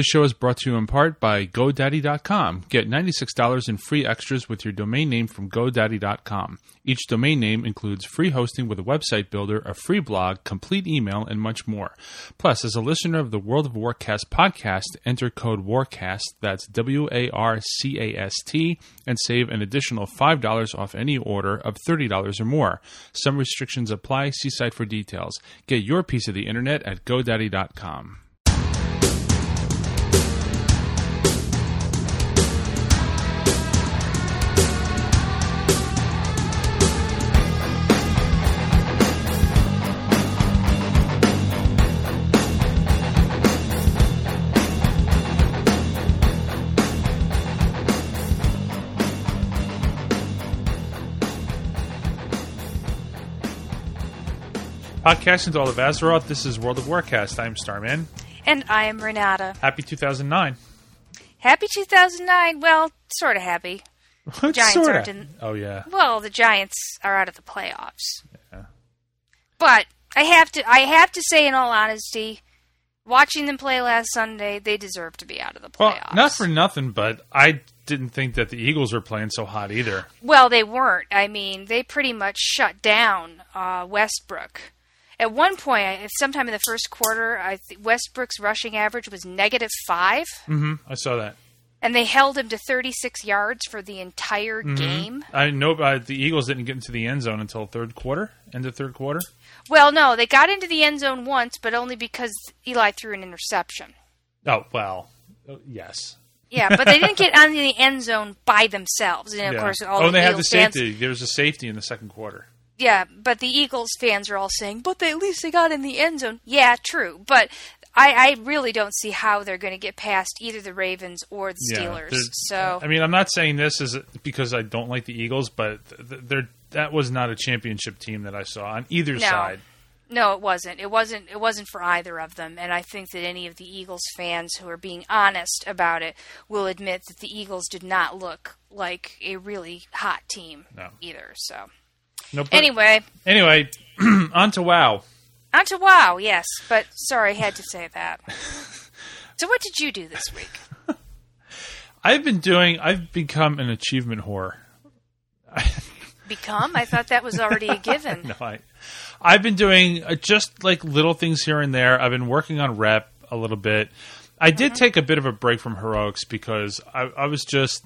This show is brought to you in part by GoDaddy.com. Get $96 in free extras with your domain name from GoDaddy.com. Each domain name includes free hosting with a website builder, a free blog, complete email, and much more. Plus, as a listener of the World of Warcast podcast, enter code WARCAST, that's W A R C A S T, and save an additional $5 off any order of $30 or more. Some restrictions apply. See site for details. Get your piece of the internet at GoDaddy.com. Podcasting to all of Azeroth, this is World of Warcast. I'm Starman. And I am Renata. Happy 2009. Happy 2009. Well, sort of happy. Giants Sorta. aren't in. Oh, yeah. Well, the Giants are out of the playoffs. Yeah. But I have to. I have to say, in all honesty, watching them play last Sunday, they deserve to be out of the playoffs. Well, not for nothing, but I didn't think that the Eagles were playing so hot either. Well, they weren't. I mean, they pretty much shut down uh, Westbrook. At one point, sometime in the first quarter, I th- Westbrook's rushing average was negative five, Mm-hmm. I saw that. and they held him to 36 yards for the entire Mm-hmm. game. I know uh, the Eagles didn't get into the end zone until third quarter, end of third quarter. Well, no, they got into the end zone once, but only because Eli threw an interception. Oh, well, uh, yes. Yeah, but they didn't get on the end zone by themselves. And of Yeah. course, all oh, the they had the Eagles fans, safety. There was a safety in the second quarter. Yeah, but the Eagles fans are all saying, "But they at least they got in the end zone." Yeah, true, but I, I really don't see how they're going to get past either the Ravens or the Steelers. they're- so I mean, I'm not saying this is because I don't like the Eagles, but th- they're, that was not a championship team that I saw on either No. side. no, it wasn't. It wasn't. It wasn't for either of them. And I think that any of the Eagles fans who are being honest about it will admit that the Eagles did not look like a really hot team No. either. So No, but- anyway, anyway, on to WoW. on to WoW. Yes, but sorry, I had to say that. so what did you do this week? I've been doing. I've become an achievement whore. Become? I thought that was already a given. No, I, I've been doing uh, just like little things here and there. I've been working on rep a little bit. I did take a bit of a break from heroics because I, I was just,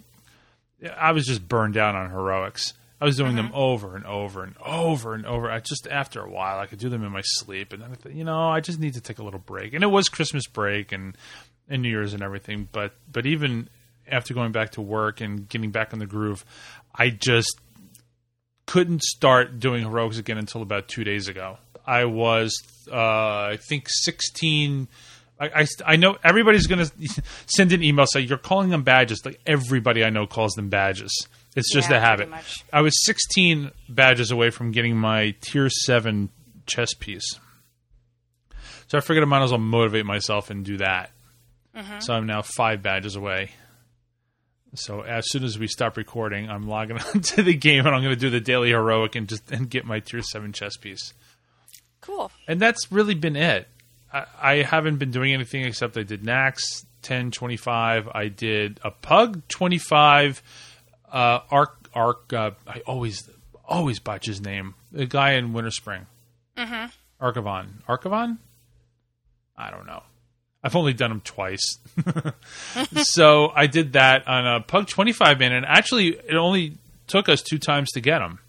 I was just burned out on heroics. I was doing them over and over and over and over. I just after a while, I could do them in my sleep, and then I thought, you know, I just need to take a little break. And it was Christmas break and and New Year's and everything. But but even after going back to work and getting back in the groove, I just couldn't start doing heroics again until about two days ago. I was, uh, I think, 16. I, I, I know everybody's going to send an email saying you're calling them badges. Like everybody I know calls them badges. It's just Yeah, a habit. I was 16 badges away from getting my tier 7 chess piece. So I figured I might as well motivate myself and do that. Mm-hmm. So I'm now five badges away. So as soon as we stop recording, I'm logging on to the game and I'm going to do the daily heroic and just and get my tier seven chess piece. Cool. And that's really been it. I, I haven't been doing anything except I did Naxx 10, 25. I did a Pug 25. Uh, Arc Arc. Uh, I always always botch his name. The guy in Winter Spring. Mm-hmm. Archavon. Archavon. I don't know. I've only done them twice. so I did that on a Pug 25 man, and actually it only took us two times to get him.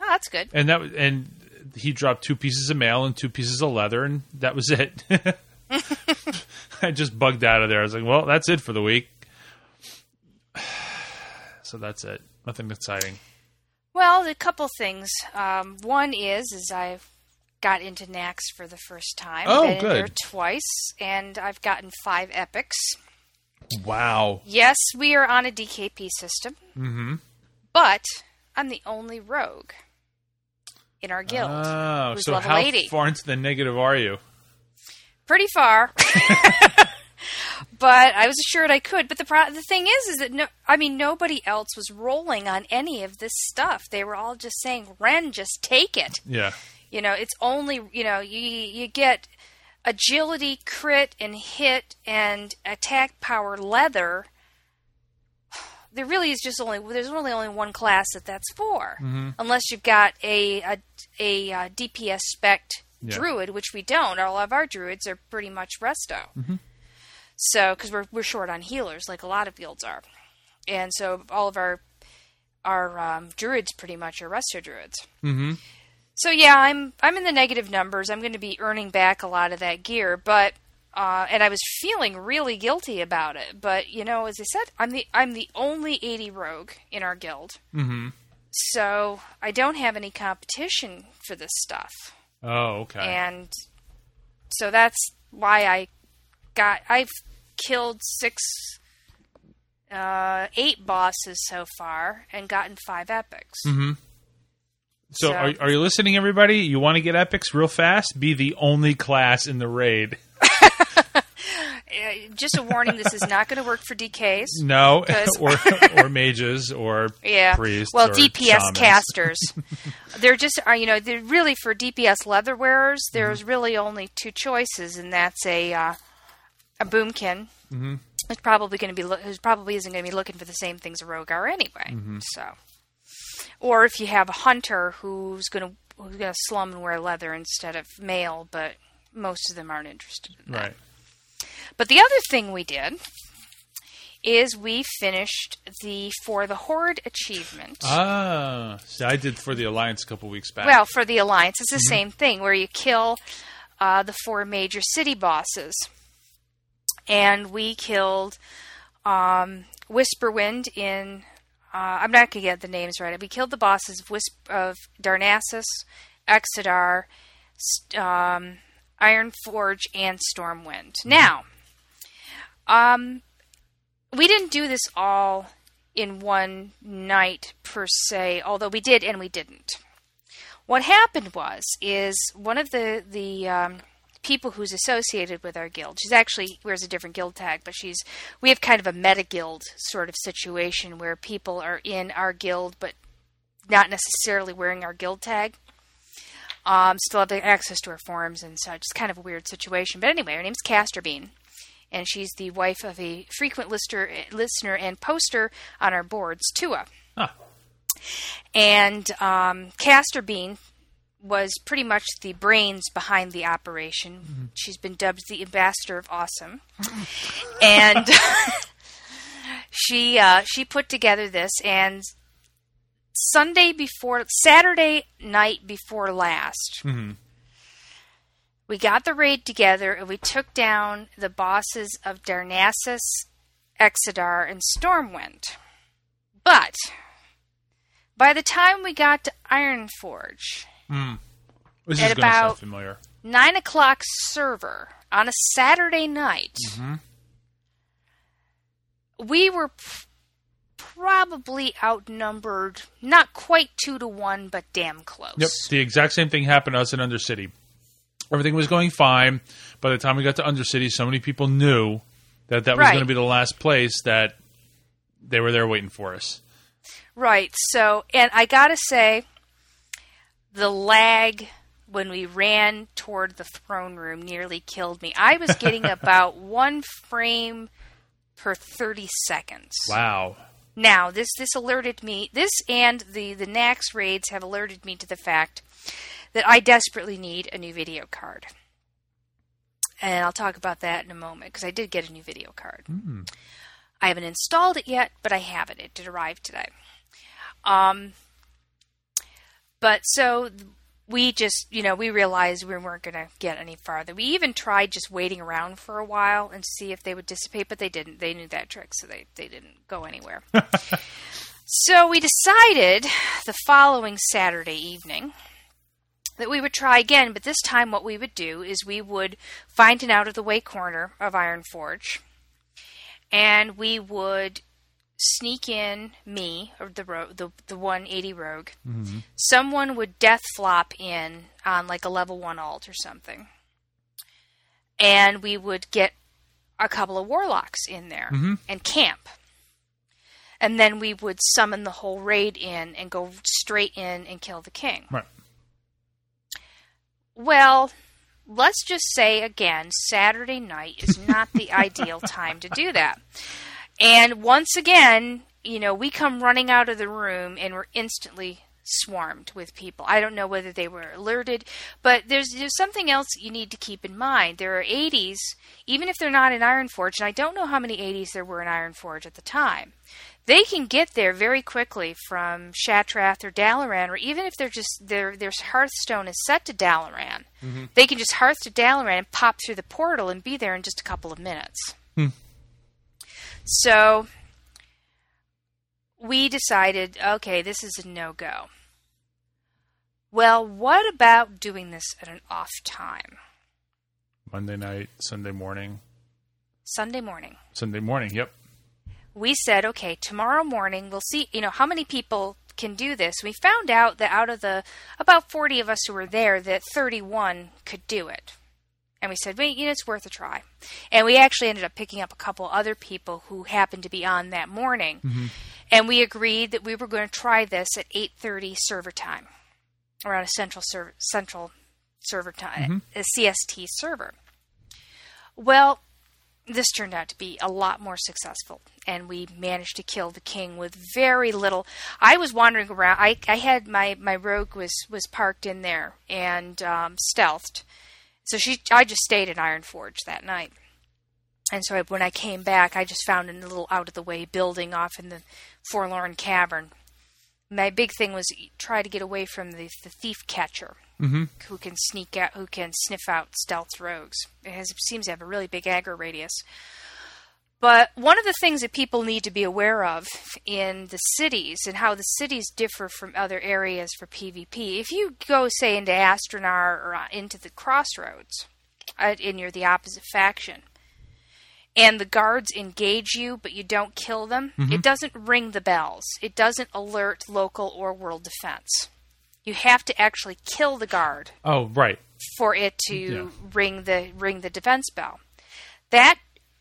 Oh, that's good. And that and he dropped two pieces of mail and two pieces of leather, and that was it. I just bugged out of there. I was like, well, that's it for the week. So that's it. Nothing exciting. Well, a couple things. Um, one is, is I've got into Naxx for the first time. Oh, Been good. there twice, and I've gotten five epics. Wow. Yes, we are on a DKP system, Mm-hmm. but I'm the only rogue in our guild. Oh, so how 80. far into the negative are you? Pretty far. but I was assured I could. But the pro- the thing is, is that no, I mean, nobody else was rolling on any of this stuff. They were all just saying, "Ren, just take it." Yeah. You know, it's only you know you you get agility, crit, and hit, and attack power leather, there really is just only there's really only one class that that's for, unless you've got a a, a, uh DPS spec Yeah. druid, which we don't. All of our druids are pretty much resto. So, because we're we're short on healers, like a lot of guilds are, and so all of our our um, druids pretty much are resto druids. Mm-hmm. So yeah, I'm I'm in the negative numbers. I'm going to be earning back a lot of that gear, but uh, and I was feeling really guilty about it. But you know, as I said, I'm the I'm the only 80 rogue in our guild, Mm-hmm. so I don't have any competition for this stuff, Oh, okay. and so that's why I got I've killed six. Uh, eight bosses so far and gotten five epics. Mm-hmm. So, So- are, are you listening, everybody? You want to get epics real fast? Be the only class in the raid. Uh, just a warning: this is not going to work for DKs. No, or or mages or Yeah. priests. well, DPS shamans. casters. they're just are you know they're really for DPS leather wearers. Mm-hmm. There's really only two choices, and that's a uh, a boomkin. Mm-hmm. Who's probably going to be lo- who's probably isn't going to be looking for the same things a rogue are anyway. Mm-hmm. So, or if you have a hunter who's going to who's going to slum and wear leather instead of mail, but most of them aren't interested in that. Right. But the other thing we did is we finished the for the horde achievement. Ah, see, I did for the alliance a couple weeks back. Well, for the alliance, it's the same thing where you kill uh, the four major city bosses, and we killed um, Whisperwind in. Uh, I'm not gonna get the names right. We killed the bosses of, Wisp- of Darnassus, Exodar, st- um, Ironforge, and Stormwind. Now, um, we didn't do this all in one night per se, although we did and we didn't. What happened was is one of the the um, people who's associated with our guild. She's actually wears a different guild tag, but she's we have kind of a meta guild sort of situation where people are in our guild but not necessarily wearing our guild tag. Um, still have access to our forums and such. It's kind of a weird situation. But anyway, her name's Caster Bean and she's the wife of a frequent lister, listener and poster on our boards, Tua. Huh. And um, Castor Bean was pretty much the brains behind the operation. She's been dubbed the ambassador of awesome, and she uh, she put together this and. Sunday before Saturday night before last, Mhm. we got the raid together and we took down the bosses of Darnassus, Exodar, and Stormwind. But by the time we got to Ironforge, This At is going to about- nine o'clock server on a Saturday night, we were p- probably outnumbered, not quite two to one, but damn close. Yep. The exact same thing happened to us in Undercity. Everything was going fine. By the time we got to Undercity, so many people knew that that was Right. going to be the last place that they were there waiting for us. Right. So, and I gotta say, the lag when we ran toward the throne room nearly killed me. I was getting about one frame per 30 seconds. Wow. Now, this this alerted me. This and the the Naxx raids have alerted me to the fact that I desperately need a new video card. And I'll talk about that in a moment because I did get a new video card. I haven't installed it yet, but I have it. It did arrive today. Um, but so we just, you know, we realized we weren't going to get any farther. We even tried just waiting around for a while and see if they would dissipate, but they didn't. They knew that trick, so they, they didn't go anywhere. so we decided the following Saturday evening that we would try again, but this time what we would do is we would find an out of the way corner of Iron Forge and we would sneak in me or the ro- the the 180 rogue. Mm-hmm. Someone would death flop in on like a level 1 alt or something. And we would get a couple of warlocks in there mm-hmm. and camp. And then we would summon the whole raid in and go straight in and kill the king. Right. Well, let's just say again, Saturday night is not the ideal time to do that. And once again, you know, we come running out of the room and we're instantly swarmed with people. I don't know whether they were alerted, but there's there's something else you need to keep in mind. There are 80s, even if they're not in Ironforge, and I don't know how many 80s there were in Ironforge at the time. They can get there very quickly from Shattrath or Dalaran, or even if they're just their their Hearthstone is set to Dalaran, mm-hmm. they can just hearth to Dalaran and pop through the portal and be there in just a couple of minutes. Hmm. So we decided, okay, this is a no go. Well, what about doing this at an off time? Monday night, Sunday morning. Sunday morning. Sunday morning, yep. We said, okay, tomorrow morning we'll see, you know, how many people can do this. We found out that out of the about 40 of us who were there that 31 could do it. And we said, wait, you know, it's worth a try. And we actually ended up picking up a couple other people who happened to be on that morning. Mm-hmm. And we agreed that we were going to try this at 8:30 server time around a central server, central server time, mm-hmm. a CST server. Well, this turned out to be a lot more successful, and we managed to kill the king with very little. I was wandering around. I, I had my, my rogue was was parked in there and um, stealthed, so she I just stayed in Ironforge that night. And so I, when I came back, I just found a little out of the way building off in the Forlorn Cavern my big thing was try to get away from the, the thief catcher mm-hmm. who can sneak out, who can sniff out stealth rogues. It has, seems to have a really big aggro radius. But one of the things that people need to be aware of in the cities and how the cities differ from other areas for PvP, if you go, say, into Astranaar or uh, into the Crossroads, uh, and you're the opposite faction, and the guards engage you but you don't kill them, mm-hmm. it doesn't ring the bells. It doesn't alert local or world defense. You have to actually kill the guard. Oh, right. For it to yeah. ring the ring the defense bell. That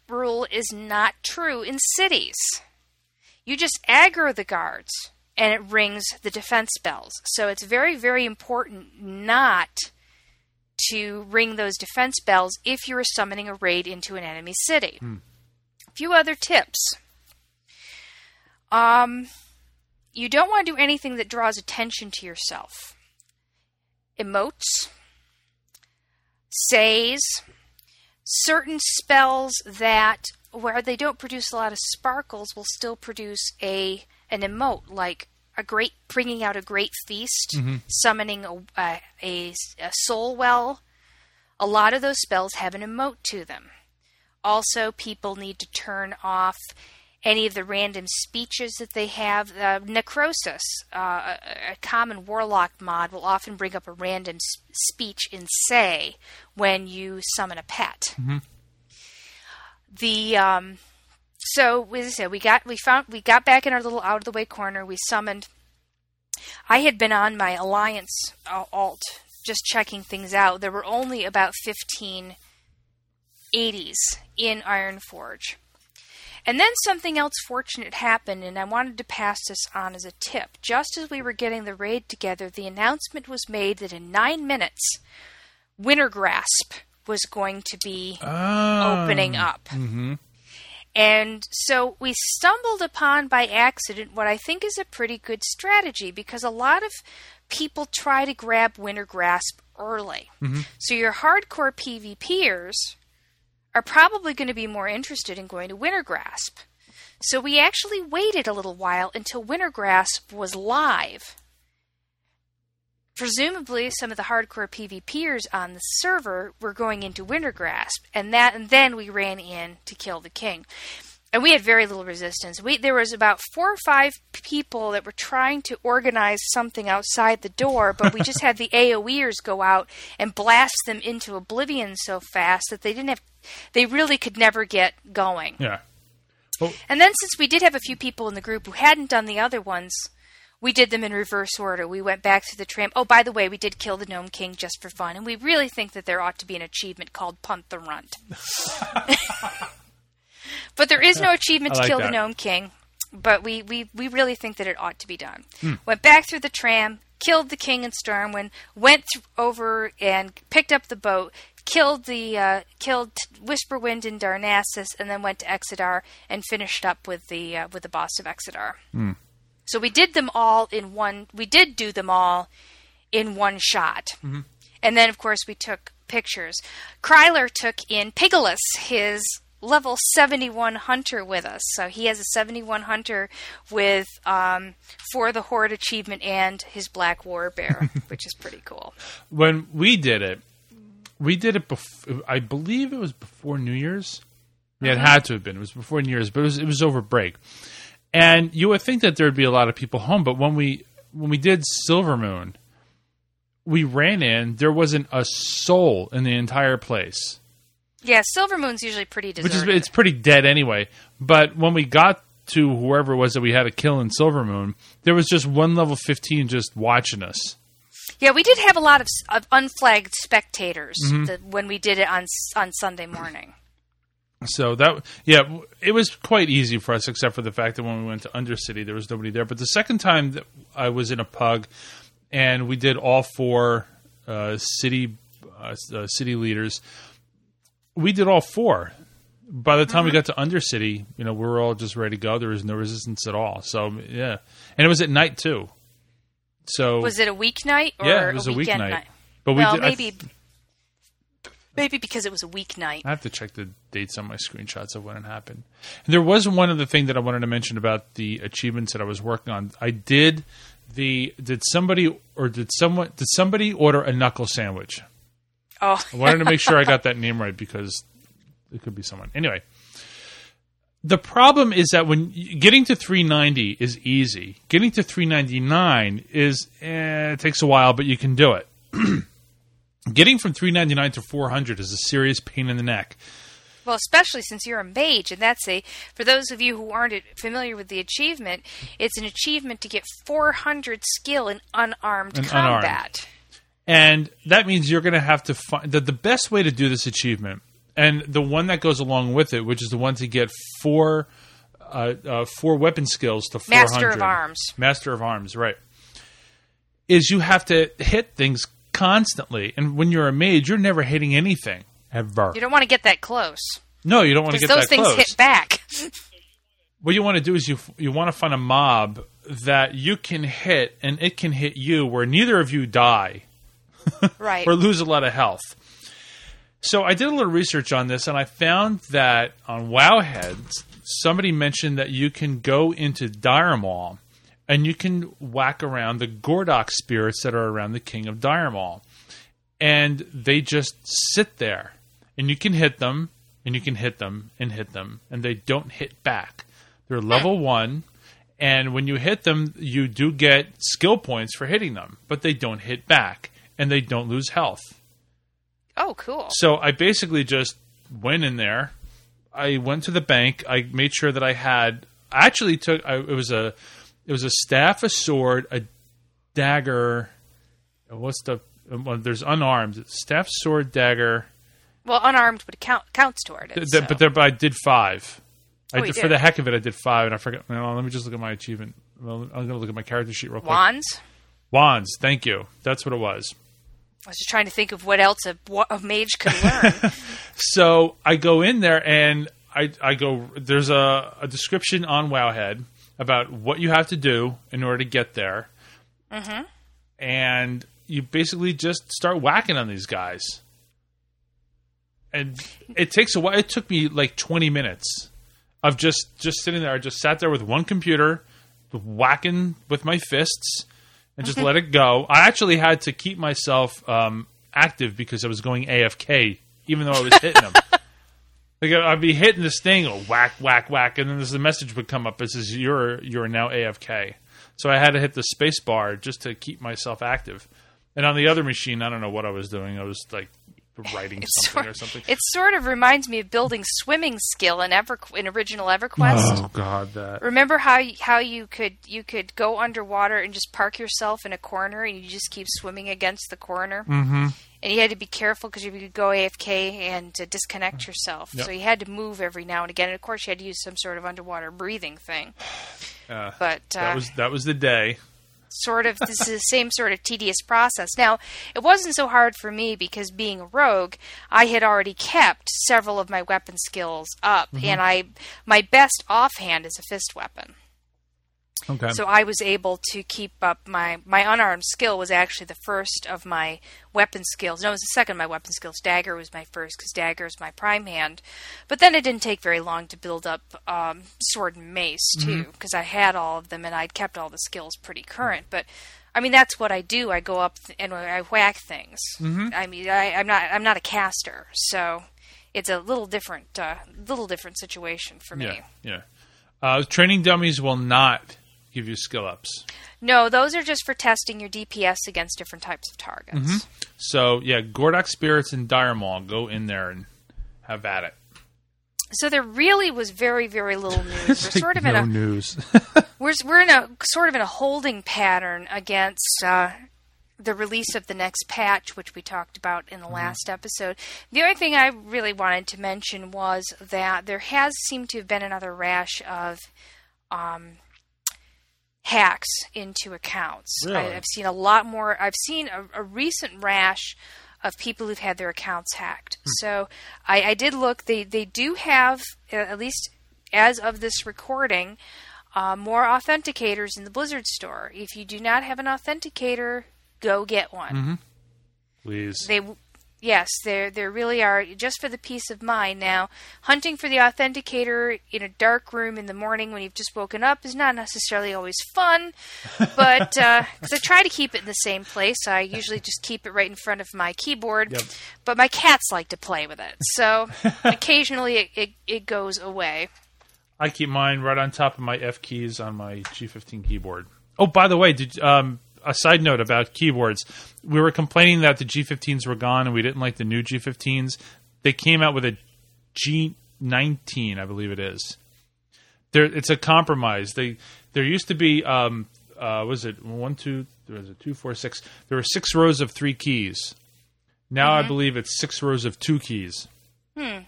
rule is not true in cities. You just aggro the guards and it rings the defense bells. So it's very very important not to ring those defense bells if you are summoning a raid into an enemy city. Hmm. A few other tips. Um, you don't want to do anything that draws attention to yourself. Emotes, says, certain spells that where they don't produce a lot of sparkles will still produce a an emote like a great bringing out a great feast, mm-hmm. summoning a, a, a, a soul well. A lot of those spells have an emote to them. Also, people need to turn off any of the random speeches that they have. Uh, necrosis, uh, a, a, common warlock mod, will often bring up a random s- speech in Say when you summon a pet. Mm-hmm. The um, so as I said, we got we found we got back in our little out of the way corner. We summoned. I had been on my alliance uh, alt just checking things out. There were only about 15 80s in Ironforge. And then something else fortunate happened, and I wanted to pass this on as a tip. Just as we were getting the raid together, the announcement was made that in nine minutes, Wintergrasp was going to be oh. opening up. Mm-hmm. And so we stumbled upon by accident what I think is a pretty good strategy because a lot of people try to grab Wintergrasp early. Mm-hmm. So your hardcore PvPers are probably going to be more interested in going to Wintergrasp. So we actually waited a little while until Wintergrasp was live. Presumably, some of the hardcore PvPers on the server were going into Wintergrasp, and that, and then we ran in to kill the king and we had very little resistance. We there was about four or five people that were trying to organize something outside the door, but we just had the AOEers go out and blast them into oblivion so fast that they didn't have they really could never get going. Yeah. And then since we did have a few people in the group who hadn't done the other ones, we did them in reverse order. We went back through the tram. Oh, by the way, we did kill the Gnome King just for fun, and we really think that there ought to be an achievement called Punt the Runt. But there is no achievement to like kill that. the Gnome King. But we, we, we really think that it ought to be done. Hmm. Went back through the tram, killed the king in Stormwind, went th- over and picked up the boat, killed the uh, killed Whisperwind and Darnassus, and then went to Exodar and finished up with the uh, with the boss of Exodar. So we did them all in one. We did do them all in one shot, and then of course we took pictures. Kryler took in Pigilus, his level 71 hunter with us. So he has a 71 hunter with um, for the Horde achievement and his black war bear, which is pretty cool. when we did it, we did it. before. I believe it was before New Year's. Yeah, it had to have been. It was before New Year's, but it was it was over break. And you would think that there would be a lot of people home, but when we when we did Silvermoon, we ran in. There wasn't a soul in the entire place, Yeah, Silvermoon's usually pretty which deserted. is it's pretty dead anyway. But when we got to whoever it was that we had to kill in Silvermoon, there was just one level fifteen just watching us. yeah, we did have a lot of, of unflagged spectators Mm-hmm. that, when we did it on on Sunday morning. So that yeah, it was quite easy for us, except for the fact that when we went to Undercity, there was nobody there. But the second time that I was in a pug, and we did all four uh, city uh, uh, city leaders, we did all four. By the time we got to Undercity, you know, we were all just ready to go. There was no resistance at all. So yeah, and it was at night too. So Was it a weeknight or yeah, it was a, weekend weeknight. night? But we well, did, I maybe because it was a weeknight. I have to check the dates on my screenshots of when it happened. And there was one other thing that I wanted to mention about the achievements that I was working on. I did the did somebody or did someone did somebody order a knuckle sandwich? Oh, I wanted to make sure I got that name right because it could be someone. Anyway, the problem is that when getting to 390 is easy, getting to 399 is eh, it takes a while, but you can do it. getting from 399 to 400 is a serious pain in the neck. Well, especially since you're a mage, and that's a for those of you who aren't familiar with the achievement, it's an achievement to get 400 skill in unarmed unarmed. combat. And that means you're going to have to find that the best way to do this achievement, and the one that goes along with it, which is the one to get four, uh, uh, four weapon skills to 400. Master of Arms. Master of Arms, right. Is you have to hit things constantly. And when you're a mage, you're never hitting anything. Ever. You don't want to get that close no, you don't want to because get those things hit back. what you want to do is you you want to find a mob that you can hit and it can hit you where neither of you die. right. or lose a lot of health. So I did a little research on this, and I found that on Wowhead, somebody mentioned that you can go into Dire Maul and you can whack around the Gordok spirits that are around the King of Dire and they just sit there, and you can hit them, and you can hit them, and hit them, and they don't hit back. They're level one. And when you hit them, you do get skill points for hitting them, but they don't hit back and they don't lose health. oh, cool. So I basically just went in there. I went to the bank. I made sure that I had. I actually took. I, it was a. It was a staff, a sword, a dagger. What's the? Well, there's unarmed staff, sword, dagger. Well, unarmed would count counts toward it. Th- so. But, there, but I did five. I Oh, you did, for the heck of it, I did five, and I forgot. Let me just look at my achievement. Well, I'm going to look at my character sheet real quick. Wands. Wands. Thank you. That's what it was. I was just trying to think of what else a, a mage could learn. So I go in there and I, I go. There's a, a description on Wowhead about what you have to do in order to get there, mm-hmm. and you basically just start whacking on these guys. And it takes a while. It took me like 20 minutes of just just sitting there. I just sat there with one computer, whacking with my fists, and just let it go. I actually had to keep myself um, active because I was going AFK, even though I was hitting them. Like I'd be hitting this thing, oh, whack, whack, whack, and then there's a message would come up It says you're you're now AFK. So I had to hit the space bar just to keep myself active. And on the other machine, I don't know what I was doing. I was like writing something or something. It sort of reminds me of building swimming skill in Ever in original EverQuest. Oh God, that Remember how you, how you could you could go underwater and just park yourself in a corner and you just keep swimming against the corner. Mm-hmm. And you had to be careful because you could go AFK and uh, disconnect yourself. Yep. So you had to move every now and again. And of course, you had to use some sort of underwater breathing thing. Uh, But uh, that was that was the day. sort of this is the same sort of tedious process. Now, it wasn't so hard for me because being a rogue, I had already kept several of my weapon skills up, Mm-hmm. and I my best offhand is a fist weapon. Okay. So I was able to keep up my my unarmed skill was actually the first of my weapon skills. No, it was the second of my weapon skills. Dagger was my first because dagger is my prime hand. But then it didn't take very long to build up um, sword and mace too because I had all of them and I'd kept all the skills pretty current. But I mean that's what I do. I go up and I whack things. Mm-hmm. I mean I, I'm not I'm not a caster, so it's a little different uh, little different situation for me. yeah, yeah. Uh, training dummies will not give you skill ups. No, those are just for testing your DPS against different types of targets. So yeah, Gordok Spirits and Dire Maul go in there and have at it. So there really was very, very little news. We're sort of in no a news. we're we're in a sort of in a holding pattern against uh, the release of the next patch, which we talked about in the last episode. The only thing I really wanted to mention was that there has seemed to have been another rash of um, hacks into accounts. Really? I, I've seen a lot more. I've seen a, a recent rash of people who've had their accounts hacked. So I, I did look. They they do have at least as of this recording. Uh, more authenticators in the Blizzard store. If you do not have an authenticator, go get one. Please. They, yes, there there really are just for the peace of mind. Now, hunting for the authenticator in a dark room in the morning when you've just woken up is not necessarily always fun, but because I try to keep it in the same place, I usually just keep it right in front of my keyboard. Yep. But my cats like to play with it, so occasionally it, it, it goes away. I keep mine right on top of my F keys on my G15 keyboard. Oh, by the way, did um, a side note about keyboards? We were complaining that the G15s were gone and we didn't like the new G15s. They came out with a G19, I believe it is. There, it's a compromise. They there used to be um, uh, was it one two there was a two four six. There were six rows of three keys. Now I believe it's six rows of two keys. Hmm.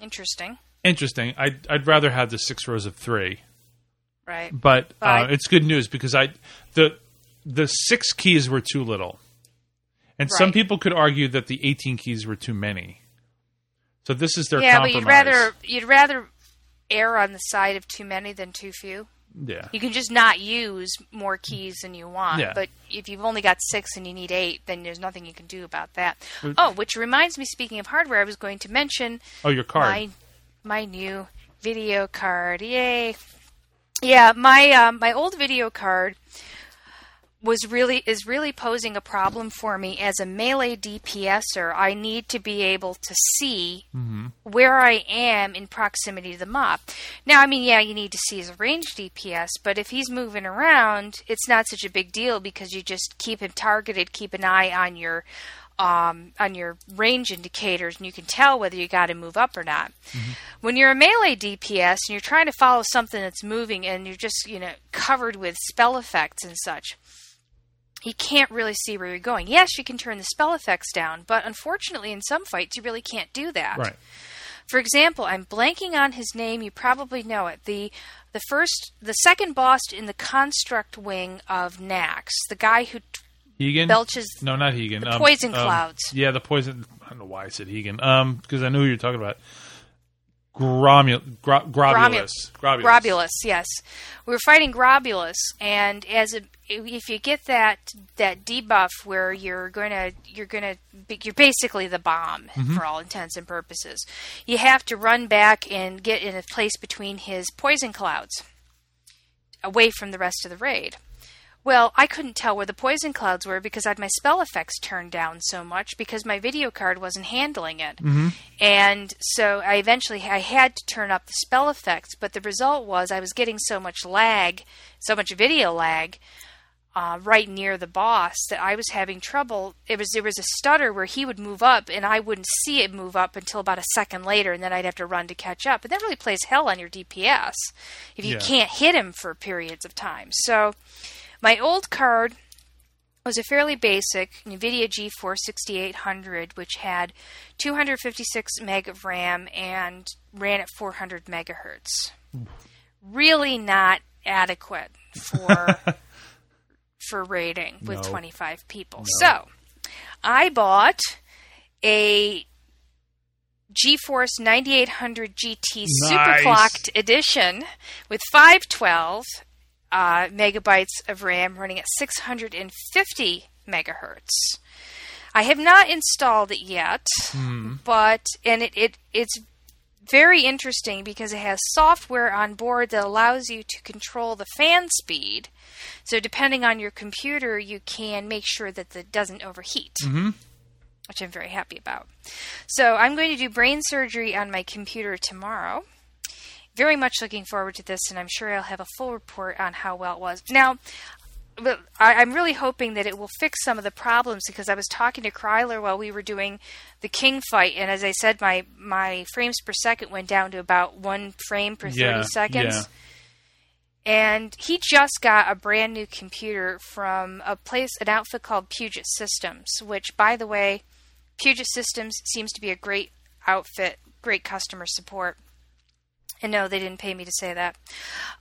Interesting, Interesting. I'd, I'd rather have the six rows of three. right? but uh, it's good news because I the the six keys were too little, and some people could argue that the eighteen keys were too many. So this is their yeah, compromise. but you'd rather you'd rather err on the side of too many than too few. yeah, You can just not use more keys than you want. Yeah. But if you've only got six and you need eight, then there's nothing you can do about that. Oh, which reminds me, speaking of hardware, I was going to mention oh your card. my my new video card. Yay! Yeah, my um, my old video card was really is really posing a problem for me as a melee DPSer. I need to be able to see mm-hmm. where I am in proximity to the mob. Now, I mean, yeah, you need to see his range DPS, but if he's moving around, it's not such a big deal because you just keep him targeted, keep an eye on your um, on your range indicators, and you can tell whether you got to move up or not. Mm-hmm. When you're a melee DPS and you're trying to follow something that's moving, and you're just you know covered with spell effects and such, you can't really see where you're going. Yes, you can turn the spell effects down, but unfortunately, in some fights, you really can't do that. right. For example, I'm blanking on his name. You probably know it. The the first, the second boss in the construct wing of Naxx, the guy who Heigan. belches. no, not Heigan. the um, poison um, clouds. Yeah, the poison. I don't know why I said Heigan. Um, because I knew who you're talking about. Gromul, Gro, Grobulus. Grobulus. Grobulus, yes. We were fighting Grobulus, and as a, if you get that that debuff where you're gonna you're gonna be, you're basically the bomb mm-hmm. for all intents and purposes, you have to run back and get in a place between his poison clouds, away from the rest of the raid. Well, I couldn't tell where the poison clouds were because I had my spell effects turned down so much because my video card wasn't handling it. And so I eventually I had to turn up the spell effects, but the result was I was getting so much lag, so much video lag uh, right near the boss that I was having trouble. It was there was a stutter where he would move up and I wouldn't see it move up until about a second later, and then I'd have to run to catch up. And that really plays hell on your DPS if you Yeah. can't hit him for periods of time. So my old card was a fairly basic NVIDIA GeForce 6800, which had 256 meg of RAM and ran at 400 megahertz. Really not adequate for for raiding with No. 25 people. So, I bought a GeForce 9800 GT Nice. Superclocked edition with 512 uh, megabytes of RAM running at 650 megahertz. I have not installed it yet, but and it, it it's very interesting because it has software on board that allows you to control the fan speed. So depending on your computer, you can make sure that it doesn't overheat, which I'm very happy about. So I'm going to do brain surgery on my computer tomorrow. Very much looking forward to this, and I'm sure I'll have a full report on how well it was. Now, I'm really hoping that it will fix some of the problems because I was talking to Kryler while we were doing the King fight, and as I said, my my frames per second went down to about one frame per Yeah, thirty seconds. yeah. And he just got a brand new computer from a place, an outfit called Puget Systems, which, by the way, Puget Systems seems to be a great outfit, great customer support. And no, they didn't pay me to say that.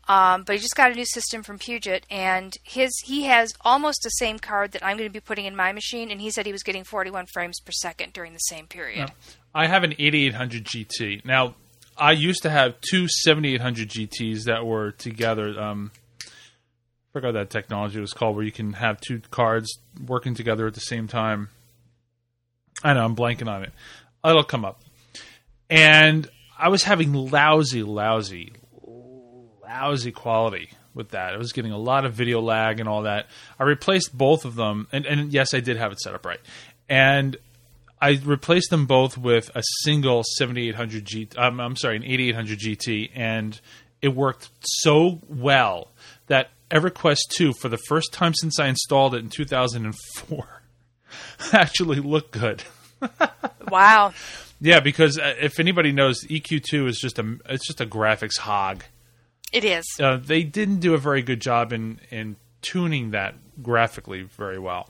Um, but he just got a new system from Puget, and his he has almost the same card that I'm going to be putting in my machine, and he said he was getting 41 frames per second during the same period. I have an 8800 GT. Now, I used to have two 7800 GTs that were together. Um, I forgot that technology was called, where you can have two cards working together at the same time. I know I'm blanking on it. It'll come up. And I was having lousy, lousy, lousy quality with that. I was getting a lot of video lag and all that. I replaced both of them, and, and yes, I did have it set up right. And I replaced them both with a single 7800 GT. Um, I'm sorry, an 8800 GT, and it worked so well that EverQuest 2, for the first time since I installed it in 2004, actually looked good. Wow. Yeah, because uh, if anybody knows, EQ2 is just a it's just a graphics hog. It is. Uh, they didn't do a very good job in in tuning that graphically very well.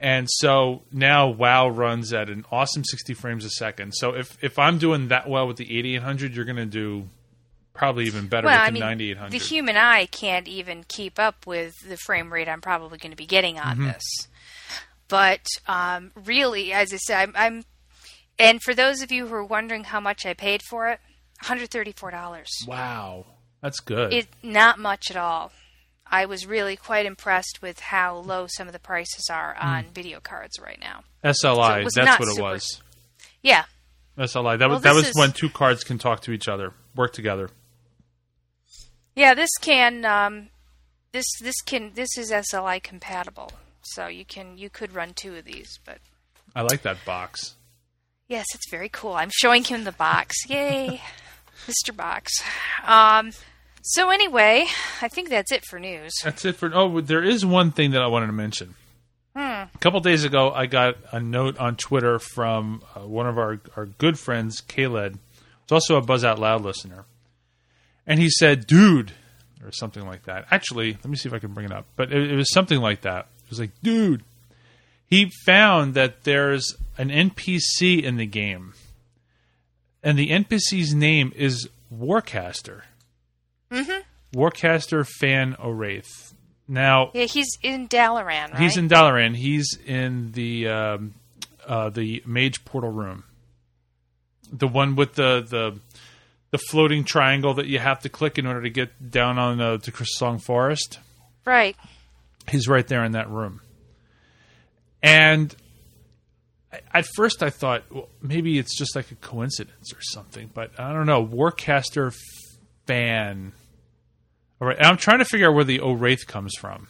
And so now WoW runs at an awesome 60 frames a second. So if if I'm doing that well with the 8800, you're going to do probably even better Well, with I the mean, 9800. the human eye can't even keep up with the frame rate I'm probably going to be getting on Mm-hmm. this. But um, really, as I said, I'm, I'm, and for those of you who are wondering how much I paid for it, $134. wow, that's good. It not much at all. I was really quite impressed with how low some of the prices are on video cards right now. SLI, so that's what it super- was. Yeah, SLI. That Well, was that was is- when two cards can talk to each other, work together. yeah. This can, um, this this can, this is SLI compatible, so you can you could run two of these, but I like that box. Yes, it's very cool. I'm showing him the box. Yay, Mr. Box. Um, so anyway, I think that's it for news. That's it for. Oh, there is one thing that I wanted to mention. Hmm. A couple days ago, I got a note on Twitter from uh, one of our, our good friends, Kaled. He's also a Buzz Out Loud listener. And he said, dude, or something like that. Actually, let me see if I can bring it up. But it, it was something like that. It was like, dude, he found that there's an NPC in the game. And the NPC's name is Warcaster. Mm-hmm. Warcaster Fan Oraith. Now, Yeah, he's in Dalaran, right? He's in Dalaran. He's in the um, uh, the mage portal room, the one with the the the floating triangle that you have to click in order to get down on the, to Crystal Forest. right. He's right there in that room. And at first, I thought well, maybe it's just like a coincidence or something, but I don't know. Warcaster fan. All right, I'm trying to figure out where the O'Wraith comes from.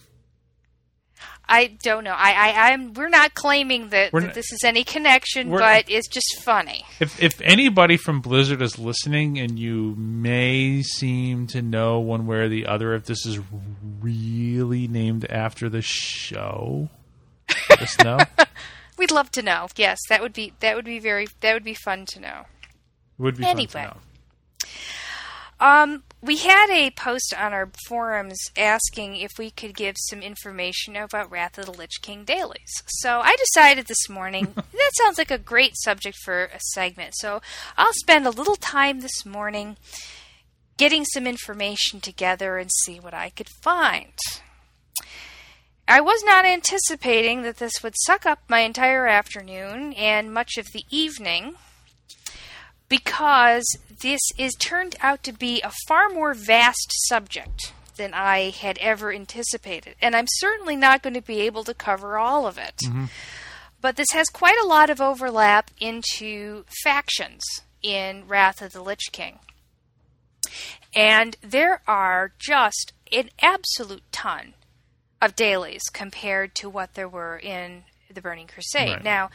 I don't know. I, I, I'm. We're not claiming that, We're that this is any connection, but it's just funny. If if anybody from Blizzard is listening and you may seem to know one way or the other if this is really named after the show, let us know. We'd love to know. Yes, that would be that would be very that would be fun to know. Would be fun Anyway. to know. Um, we had a post on our forums asking if we could give some information about Wrath of the Lich King dailies. So I decided this morning that sounds like a great subject for a segment. So I'll spend a little time this morning getting some information together and see what I could find. I was not anticipating that this would suck up my entire afternoon and much of the evening because this is turned out to be a far more vast subject than I had ever anticipated. And I'm certainly not going to be able to cover all of it. Mm-hmm. But this has quite a lot of overlap into factions in Wrath of the Lich King. And there are just an absolute ton of dailies compared to what there were in the Burning Crusade. Right. Now,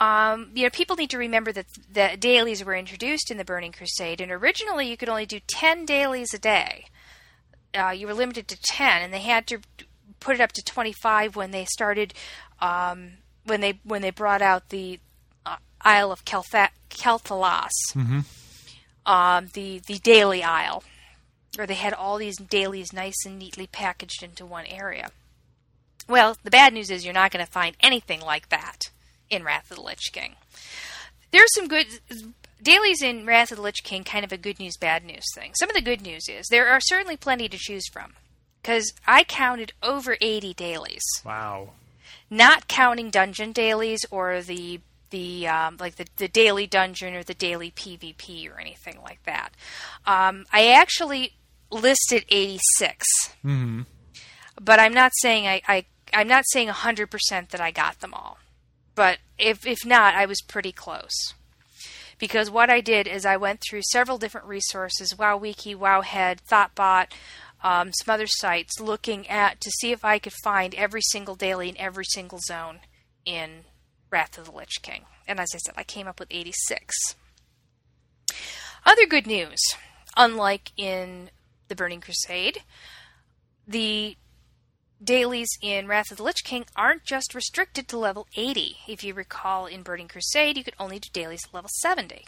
um, you know, people need to remember that the dailies were introduced in the Burning Crusade, and originally you could only do 10 dailies a day. Uh, you were limited to 10, and they had to put it up to 25 when they started, um, when they when they brought out the uh, Isle of Keltha- Quel'Thalas, um, the the daily Isle, or they had all these dailies nice and neatly packaged into one area. Well, the bad news is you're not going to find anything like that in Wrath of the Lich King. There's some good dailies in Wrath of the Lich King, kind of a good news, bad news thing. Some of the good news is there are certainly plenty to choose from because I counted over 80 dailies, Wow. not counting dungeon dailies or the the um, like the, the daily dungeon or the daily PvP or anything like that. Um, I actually listed 86 hmm but I'm not saying I, I I'm not saying 100% that I got them all. But if if not, I was pretty close. Because what I did is I went through several different resources, WowWiki, WowHead, Thottbot, um, some other sites, looking at to see if I could find every single daily in every single zone in Wrath of the Lich King. And as I said, I came up with 86. Other good news, unlike in the Burning Crusade, the dailies in Wrath of the Lich King aren't just restricted to level 80. If you recall, in Burning Crusade, you could only do dailies at level 70.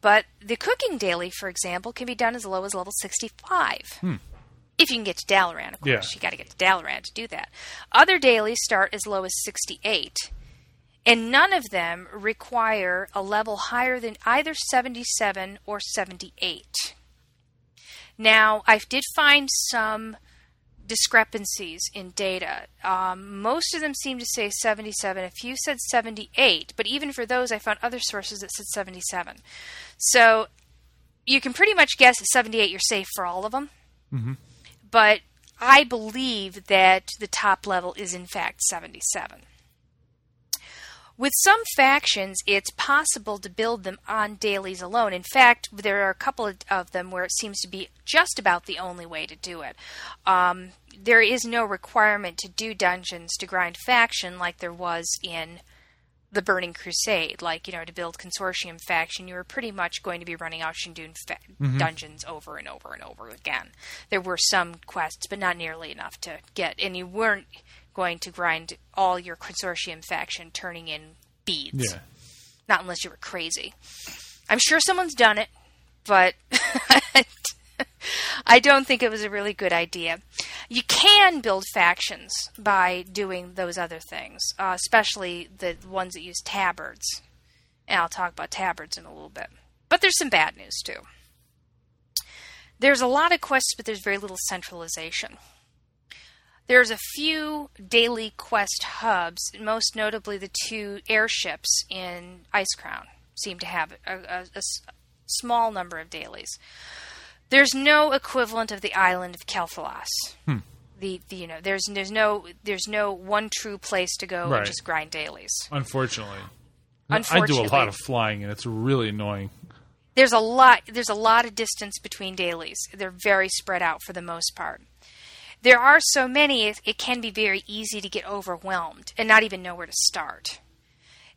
But the cooking daily, for example, can be done as low as level 65. Hmm. If you can get to Dalaran, of course. Yeah. You got to get to Dalaran to do that. Other dailies start as low as 68. And none of them require a level higher than either 77 or 78. Now, I did find some discrepancies in data. Um, most of them seem to say 77. A few said 78, but even for those, I found other sources that said 77. So you can pretty much guess at 78 you're safe for all of them. But I believe that the top level is in fact 77. With some factions, it's possible to build them on dailies alone. In fact, there are a couple of, of them where it seems to be just about the only way to do it. Um, there is no requirement to do dungeons to grind faction like there was in the Burning Crusade. Like, you know, to build Consortium faction, you were pretty much going to be running Auchindoon fa- dungeons over and over and over again. There were some quests, but not nearly enough to get, and you weren't going to grind all your Consortium faction turning in beads. Yeah. Not unless you were crazy. I'm sure someone's done it, but I don't think it was a really good idea. You can build factions by doing those other things, uh, especially the ones that use tabards. And I'll talk about tabards in a little bit. But there's some bad news too. There's a lot of quests, but there's very little centralization. There's a few daily quest hubs, most notably the two airships in Icecrown seem to have a small number of dailies. There's no equivalent of the island of Quel'Thalas. Hmm. The, the you know there's there's no there's no one true place to go Right. and just grind dailies. Unfortunately. I do a lot of flying, and it's really annoying. there's a lot there's a lot of distance between dailies. They're very spread out for the most part. There are so many it, it can be very easy to get overwhelmed and not even know where to start.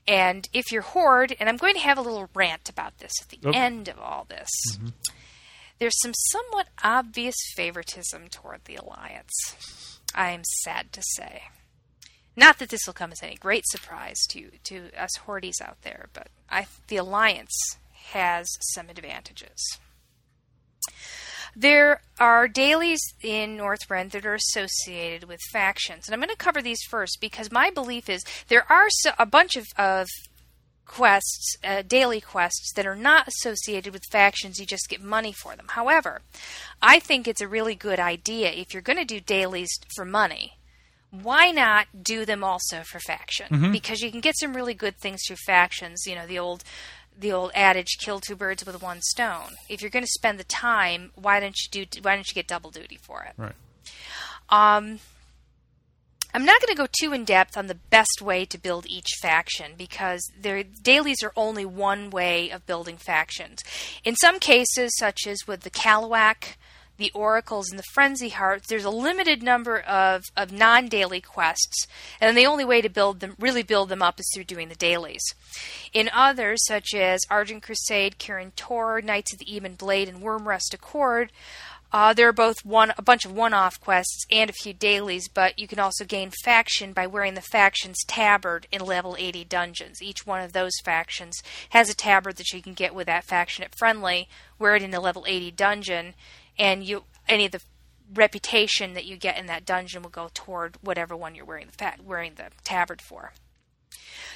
And if you're horde, and I'm going to have a little rant about this at the end of all this. Mm-hmm. There's some somewhat obvious favoritism toward the alliance. I am sad to say. Not that this will come as any great surprise to to us hordes out there, but I the alliance has some advantages. There are dailies in Northrend that are associated with factions, and I'm going to cover these first because my belief is there are so, a bunch of, of quests, uh, daily quests, that are not associated with factions. You just get money for them. However, I think it's a really good idea if you're going to do dailies for money. why not do them also for faction? Because you can get some really good things through factions. You know, the old the old adage kill two birds with one stone. If you're going to spend the time, why don't you do why don't you get double duty for it? Right. Um, I'm not going to go too in depth on the best way to build each faction because their dailies are only one way of building factions. In some cases, such as with the Kalu'ak, the Oracles, and the Frenzy Hearts, there's a limited number of, of non daily quests, and the only way to build them, really build them up, is through doing the dailies. In others, such as Argent Crusade, Kirin Tor, Knights of the Ebon Blade, and Wyrmrest Accord, uh, there are both one a bunch of one-off quests and a few dailies, but you can also gain faction by wearing the faction's tabard in level 80 dungeons. Each one of those factions has a tabard that you can get with that faction at friendly, wear it in a level 80 dungeon, and you any of the reputation that you get in that dungeon will go toward whatever one you're wearing the fa- wearing the tabard for.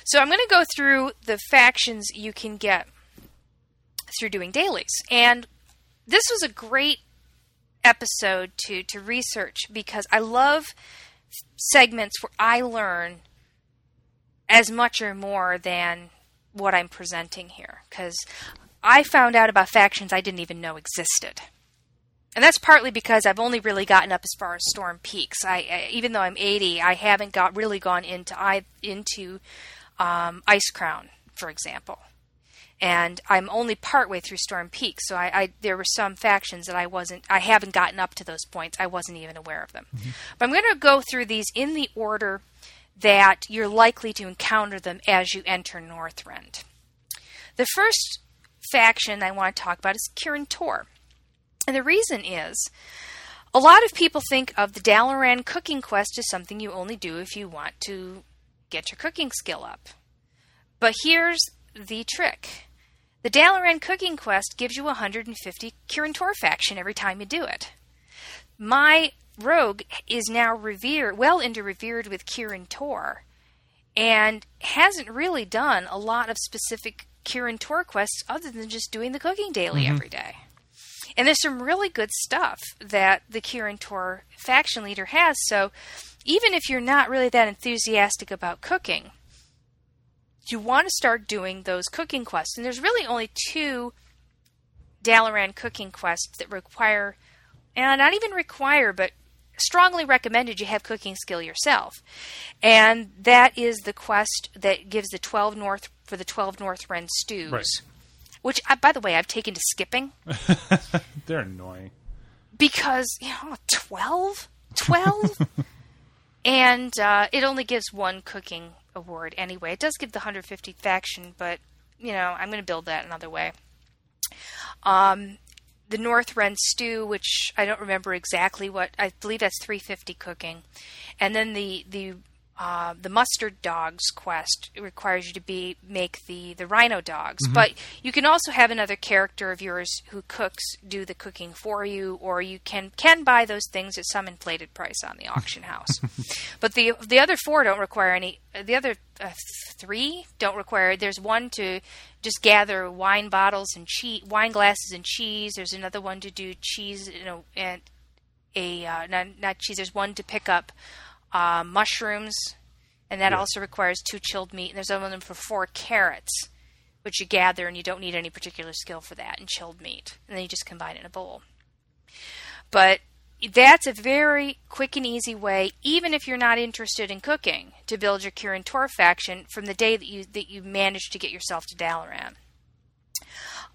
So I'm going to go through the factions you can get through doing dailies, and this was a great episode to to research because I love segments where I learn as much or more than what I'm presenting here because I found out about factions I didn't even know existed. And that's partly because I've only really gotten up as far as Storm Peaks. I, I even though I'm 80, I haven't got really gone into I into um, Icecrown, for example and I'm only partway through Storm Peaks, so I, I, there were some factions that I wasn't, I haven't gotten up to those points. I wasn't even aware of them. Mm-hmm. But I'm going to go through these in the order that you're likely to encounter them as you enter Northrend. The first faction I want to talk about is Kirin Tor, and the reason is. A lot of people think of the Dalaran cooking quest as something you only do if you want to get your cooking skill up. But here's the trick the Dalaran Cooking Quest gives you 150 Kirin Tor faction every time you do it. My rogue is now revered, well into revered with Kirin Tor, and hasn't really done a lot of specific Kirin Tor quests other than just doing the cooking daily mm-hmm. every day. And there's some really good stuff that the Kirin Tor faction leader has. So even if you're not really that enthusiastic about cooking, you want to start doing those cooking quests. And there's really only two Dalaran cooking quests that require, and not even require, but strongly recommended you have cooking skill yourself. And that is the quest that gives the 12 North for the 12 Northrend stews. Right. Which, I, by the way, I've taken to skipping. They're annoying. Because, you know, 12? 12? and uh, it only gives one cooking award anyway. It does give the 150 faction, but you know I'm going to build that another way. Um, the Northrend stew, which I don't remember exactly what I believe that's 350 cooking, and then the the uh, the mustard dogs quest requires you to be make the the rhino dogs mm-hmm. but you can also have another character of yours who cooks do the cooking for you or you can can buy those things at some inflated price on the auction house but the the other four don't require any the other uh, three don't require there's one to just gather wine bottles and cheese wine glasses and cheese there's another one to do cheese you know and a uh, not, not cheese there's one to pick up uh, mushrooms, and that yeah. also requires two chilled meat. And there's one for four carrots, which you gather, and you don't need any particular skill for that, and chilled meat. And then you just combine it in a bowl. But that's a very quick and easy way, even if you're not interested in cooking, to build your Kirin Tor faction from the day that you that you manage to get yourself to Dalaran.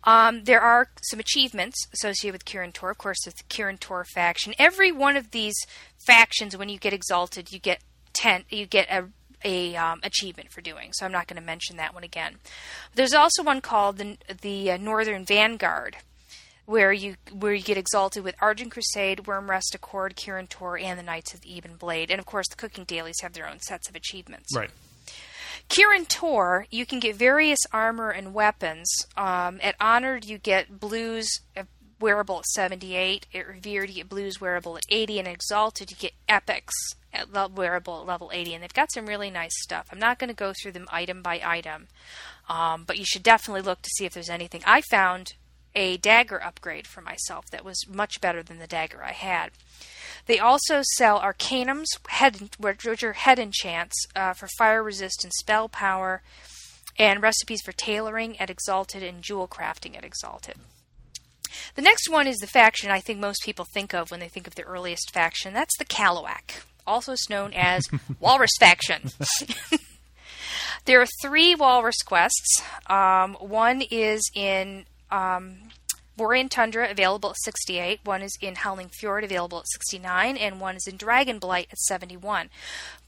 Um, there are some achievements associated with Kirin Tor, of course, with the Kirin Tor faction. Every one of these factions, when you get exalted, you get ten, you get a a um, achievement for doing. So I'm not going to mention that one again. There's also one called the the uh, Northrend Vanguard, where you where you get exalted with Argent Crusade, Wyrmrest Accord, Kirin Tor, and the Knights of the Ebon Blade. And of course, the cooking dailies have their own sets of achievements. Right. Kirin Tor, you can get various armor and weapons. Um, at Honored, you get blues uh, wearable at 78. At Revered, you get blues wearable at 80. And Exalted, you get epics at wearable at level 80. And they've got some really nice stuff. I'm not going to go through them item by item, um, but you should definitely look to see if there's anything. I found a dagger upgrade for myself that was much better than the dagger I had. They also sell arcanums, head, which are head enchants uh, for fire resist and spell power, and recipes for tailoring at Exalted and jewel crafting at Exalted. The next one is the faction I think most people think of when they think of the earliest faction. That's the Kalu'ak, also known as Walrus Faction. there are three Walrus quests. Um, one is in um, Borean Tundra, available at 68. One is in Howling Fjord, available at 69. And one is in Dragonblight at 71.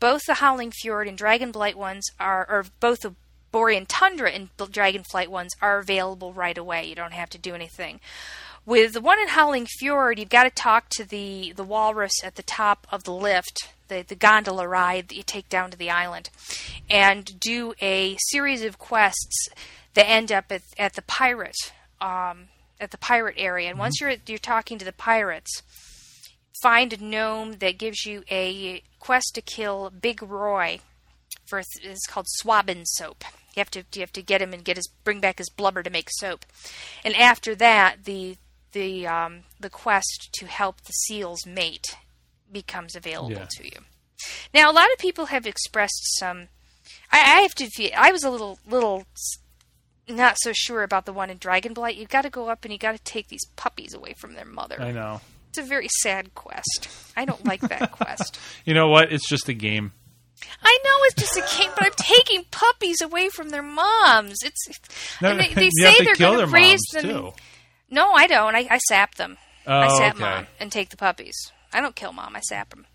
Both the Howling Fjord and Dragonblight ones are, or both the Borean Tundra and Dragonblight ones are available right away. You don't have to do anything. With the one in Howling Fjord, you've got to talk to the, the walrus at the top of the lift, the, the gondola ride that you take down to the island, and do a series of quests that end up at, at the pirate um, at the pirate area. And mm-hmm. once you're you're talking to the pirates, find a gnome that gives you a quest to kill Big Roy for it's called Swabin soap. You have to you have to get him and get his bring back his blubber to make soap. And after that, the the um, the quest to help the seals mate becomes available yeah. to you. Now, a lot of people have expressed some. I, I have to. I was a little little not so sure about the one in Dragonblight. You've got to go up and you got to take these puppies away from their mother. I know. It's a very sad quest. I don't like that quest. You know what? It's just a game. I know it's just a game, but I'm taking puppies away from their moms. It's no, they, they say they're going to raise them. Too. No, I don't. I, I sap them. Oh, I sap okay. mom and take the puppies. I don't kill mom. I sap them.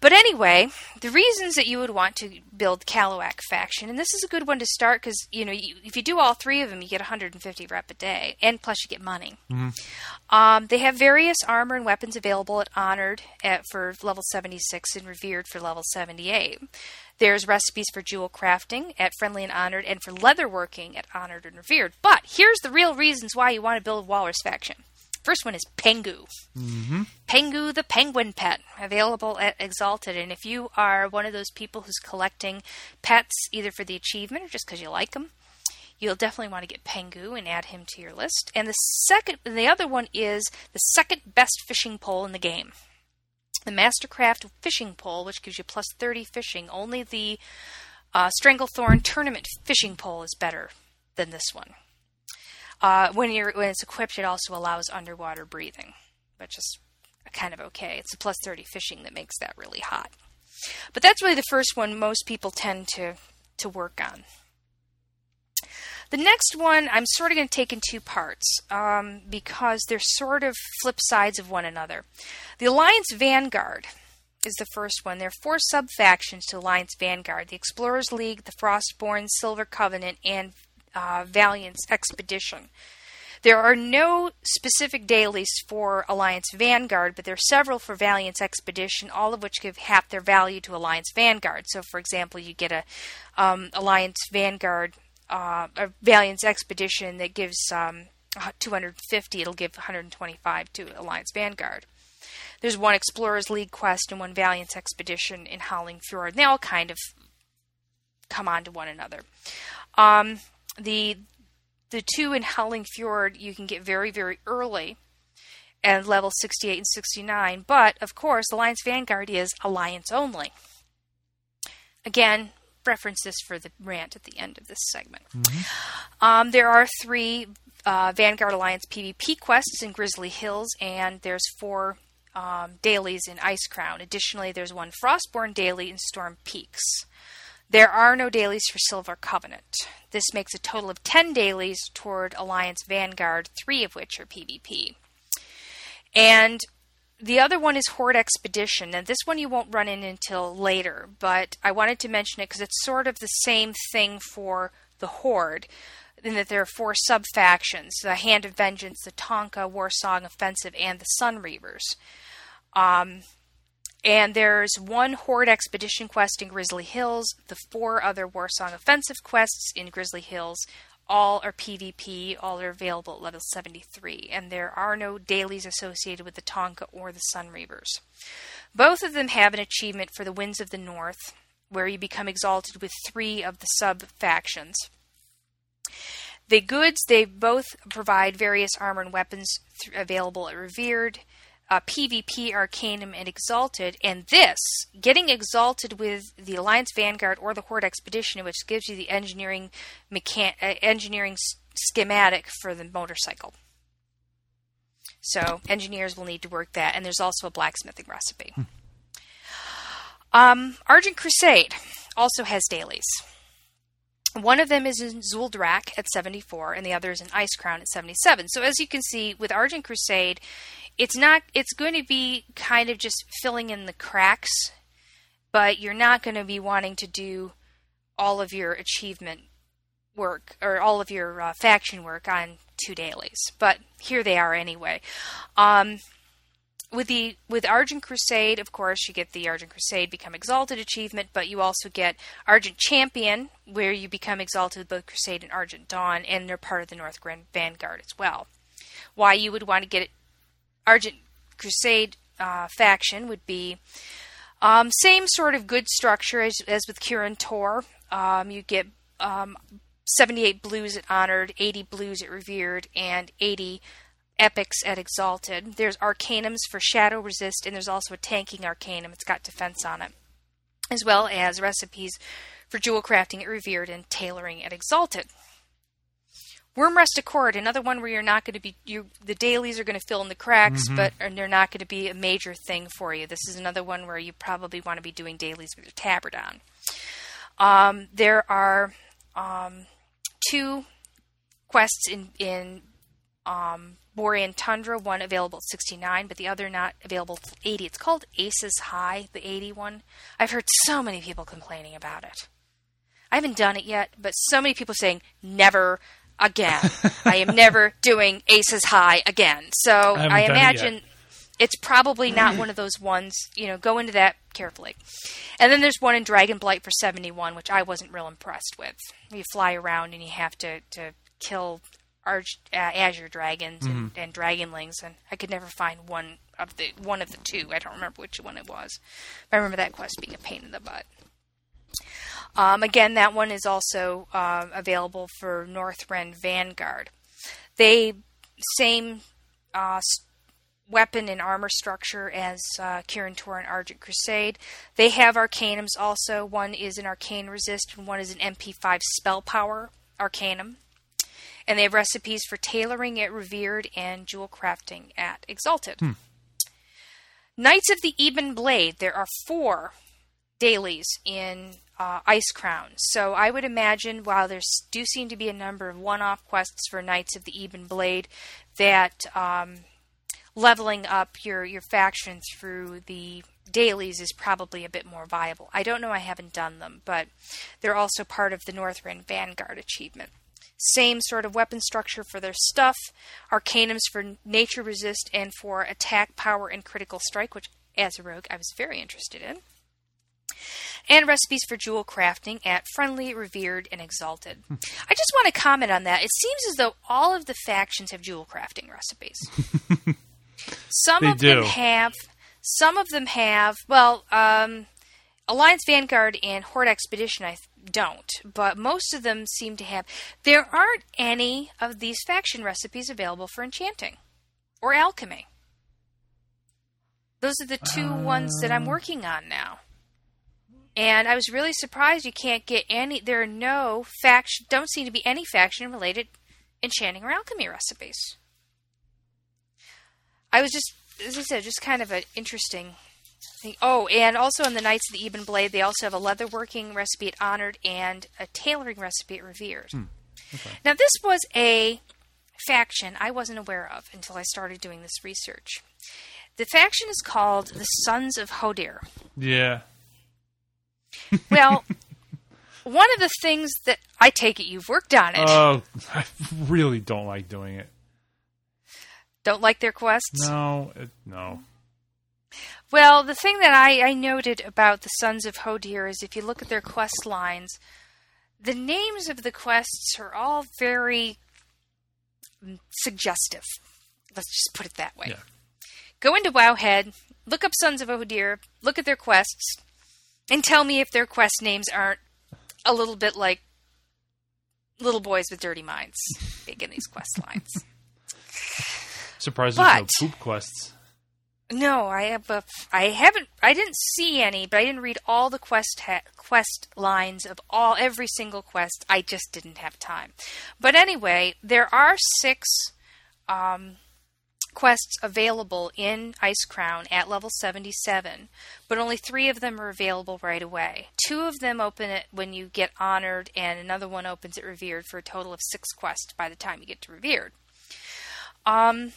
But anyway, the reasons that you would want to build Kalu'ak faction, and this is a good one to start because you know you, if you do all three of them, you get 150 rep a day, and plus you get money. Mm-hmm. Um, they have various armor and weapons available at Honored at, for level 76 and Revered for level 78. There's recipes for jewel crafting at Friendly and Honored, and for leatherworking at Honored and Revered. But here's the real reasons why you want to build Walrus faction. First one is Pengu. Mm-hmm. Pengu the penguin pet, available at Exalted. And if you are one of those people who's collecting pets either for the achievement or just because you like them, you'll definitely want to get Pengu and add him to your list. And the second, the other one is the second best fishing pole in the game. The Mastercraft fishing pole, which gives you plus 30 fishing. Only the uh, Stranglethorn tournament fishing pole is better than this one. Uh, when you're when it's equipped, it also allows underwater breathing, which is kind of okay. It's a plus 30 fishing that makes that really hot. But that's really the first one most people tend to to work on. The next one I'm sort of going to take in two parts um, because they're sort of flip sides of one another. The Alliance Vanguard is the first one. There are four sub factions to Alliance Vanguard the Explorers League, the Frostborn, Silver Covenant, and uh, Valiant's expedition. There are no specific dailies for Alliance Vanguard, but there are several for Valiant's Expedition, all of which give half their value to Alliance Vanguard. So, for example, you get a um, Alliance Vanguard, uh, a Valiant's Expedition that gives um, 250, it'll give 125 to Alliance Vanguard. There's one Explorers League quest and one Valiant's Expedition in Howling Fjord. and They all kind of come on to one another. Um, the the two in Howling Fjord you can get very very early and level 68 and 69 but of course Alliance Vanguard is alliance only again reference this for the rant at the end of this segment mm-hmm. um, there are three uh, Vanguard Alliance PvP quests in Grizzly Hills and there's four um, dailies in Icecrown. additionally there's one Frostborn daily in Storm Peaks there are no dailies for Silver Covenant. This makes a total of 10 dailies toward Alliance Vanguard, three of which are PvP. And the other one is Horde Expedition, and this one you won't run in until later, but I wanted to mention it because it's sort of the same thing for the Horde, in that there are four sub factions the Hand of Vengeance, the Taunka, Warsong Offensive, and the Sun Reavers. Um, and there's one Horde Expedition quest in Grizzly Hills, the four other Warsong Offensive quests in Grizzly Hills. All are PvP, all are available at level 73, and there are no dailies associated with the Taunka or the Sun Reavers. Both of them have an achievement for the Winds of the North, where you become exalted with three of the sub factions. The goods, they both provide various armor and weapons th- available at Revered. Uh, PvP, Arcanum, and Exalted. And this, getting Exalted with the Alliance Vanguard or the Horde Expedition, which gives you the engineering mechan- uh, engineering schematic for the motorcycle. So engineers will need to work that, and there's also a blacksmithing recipe. Um, Argent Crusade also has dailies. One of them is in Zul'Drak at 74, and the other is in Icecrown at 77. So as you can see, with Argent Crusade, it's not. It's going to be kind of just filling in the cracks, but you're not going to be wanting to do all of your achievement work or all of your uh, faction work on two dailies. But here they are anyway. Um, with the with Argent Crusade, of course, you get the Argent Crusade become exalted achievement, but you also get Argent Champion, where you become exalted with both Crusade and Argent Dawn, and they're part of the Northrend Vanguard as well. Why you would want to get Argent Crusade uh, faction would be um, same sort of good structure as, as with Kirin Tor. Um, you get um, 78 blues at Honored, 80 blues at Revered, and 80 epics at Exalted. There's Arcanums for Shadow Resist, and there's also a tanking Arcanum. It's got defense on it, as well as recipes for jewel crafting at Revered and tailoring at Exalted. Wyrmrest Accord, another one where you're not going to be you the dailies are going to fill in the cracks, but and they're not going to be a major thing for you. This is another one where you probably want to be doing dailies with your tabard on. Um, there are um, two quests in in um, Borean Tundra, one available at 69, but the other not available at 80. It's called Aces High, the 80 one. I've heard so many people complaining about it. I haven't done it yet, but so many people saying never again. I am never doing Aces High again. So haven't I, done it imagine it's probably not one of those ones. You know, go into that carefully. And then there's one in Dragon Blight for 71, which I wasn't real impressed with. You fly around and you have to to kill arch, uh, azure dragons and, and dragonlings, and I could never find one of the one of the two. I don't remember which one it was. But I remember that quest being a pain in the butt. Um, again, that one is also um, available for Northrend Vanguard. They same uh, weapon and armor structure as uh, Kirin Tor and Argent Crusade. They have arcanums also. One is an arcane resist, and one is an MP5 spell power arcanum. And they have recipes for tailoring at Revered and jewel crafting at Exalted. Knights of the Ebon Blade. There are four dailies in uh, Icecrown. So I would imagine, while there do seem to be a number of one-off quests for Knights of the Ebon Blade, that um, leveling up your your faction through the dailies is probably a bit more viable. I don't know. I haven't done them, but they're also part of the Northrend Vanguard achievement. Same sort of weapon structure for their stuff, arcanums for nature resist and for attack power and critical strike, which as a rogue I was very interested in and recipes for jewel crafting at Friendly, Revered, and Exalted. I just want to comment on that. It seems as though all of the factions have jewel crafting recipes. some They of them have, some of them have. Well, um, Alliance Vanguard and Horde Expedition, I don't, but most of them seem to have. There aren't any of these faction recipes available for enchanting or alchemy. Those are the two ones that I'm uh. working on now. And I was really surprised you can't get any. There are no faction. Don't seem to be any faction related enchanting or alchemy recipes. I was just, as I said, just kind of an interesting thing. Oh, and also in the Knights of the Ebon Blade, they also have a leatherworking recipe at Honored and a tailoring recipe at Revered. Hmm. Now, this was a faction I wasn't aware of until I started doing this research. The faction is called the Sons of Hodir. Yeah. Well, one of the things that I take it you've worked on it. Oh, I really don't like doing it. Don't like their quests? No, it, no. Well, the thing that I, I noted about the Sons of Hodir is if you look at their quest lines, the names of the quests are all very suggestive. Let's just put it that way. Yeah. Go into Wowhead, look up Sons of Hodir, look at their quests, and tell me if their quest names aren't a little bit like little boys with dirty minds big in these quest lines. Surprised there's no poop quests. No, I have a. I haven't. I didn't see any, but I didn't read all the quest ha- quest lines of all every single quest. I just didn't have time. But anyway, there are six um, quests available in Icecrown at level 77, but only three of them are available right away. Two of them open it when you get honored, and another one opens at Revered for a total of six quests by the time you get to Revered. Um,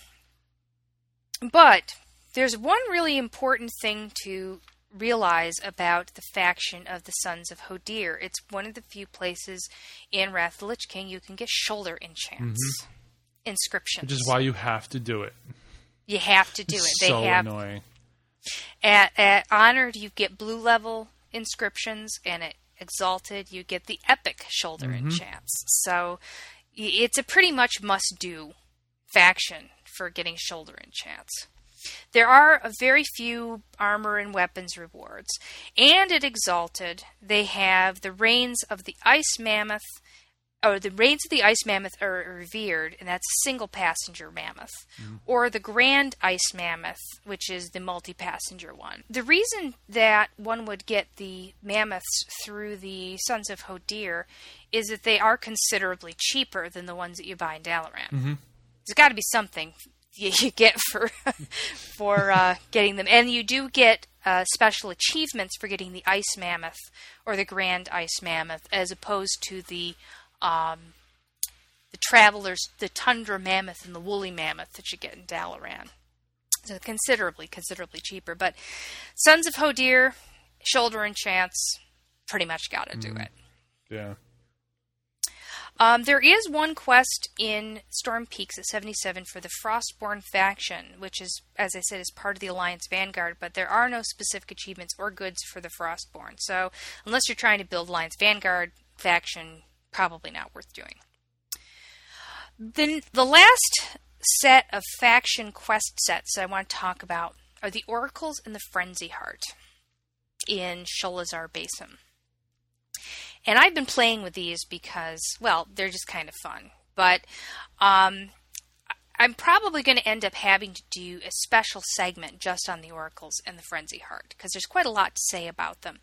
but there's one really important thing to realize about the faction of the Sons of Hodir. It's one of the few places in Wrath of the Lich King you can get shoulder enchants, mm-hmm. inscriptions. Which is why you have to do it. You have to do it. It's they so have annoying. At, at honored, you get blue level inscriptions, and at exalted, you get the epic shoulder mm-hmm. enchants. So it's a pretty much must do faction for getting shoulder enchants. There are a very few armor and weapons rewards, and at Exalted, they have the Reins of the Ice Mammoth, or the Reins of the Ice Mammoth are revered, and that's a single passenger mammoth, mm. or the Grand Ice Mammoth, which is the multi passenger one. The reason that one would get the mammoths through the Sons of Hodir is that they are considerably cheaper than the ones that you buy in Dalaran. Mm-hmm. There's got to be something you, you get for for uh, getting them, and you do get uh, special achievements for getting the ice mammoth or the grand ice mammoth, as opposed to the um, the travelers, the tundra mammoth and the woolly mammoth that you get in Dalaran. So considerably, considerably cheaper. But Sons of Hodir, shoulder enchants, pretty much got to do mm. it. Yeah. Um, there is one quest in Storm Peaks at 77 for the Frostborn faction, which is, as I said, is part of the Alliance Vanguard, but there are no specific achievements or goods for the Frostborn. So, unless you're trying to build Alliance Vanguard faction, probably not worth doing. Then the last set of faction quest sets I want to talk about are the Oracles and the Frenzy Heart in Sholazar Basin. And I've been playing with these because, well, they're just kind of fun. But um, I'm probably going to end up having to do a special segment just on the oracles and the frenzy heart because there's quite a lot to say about them.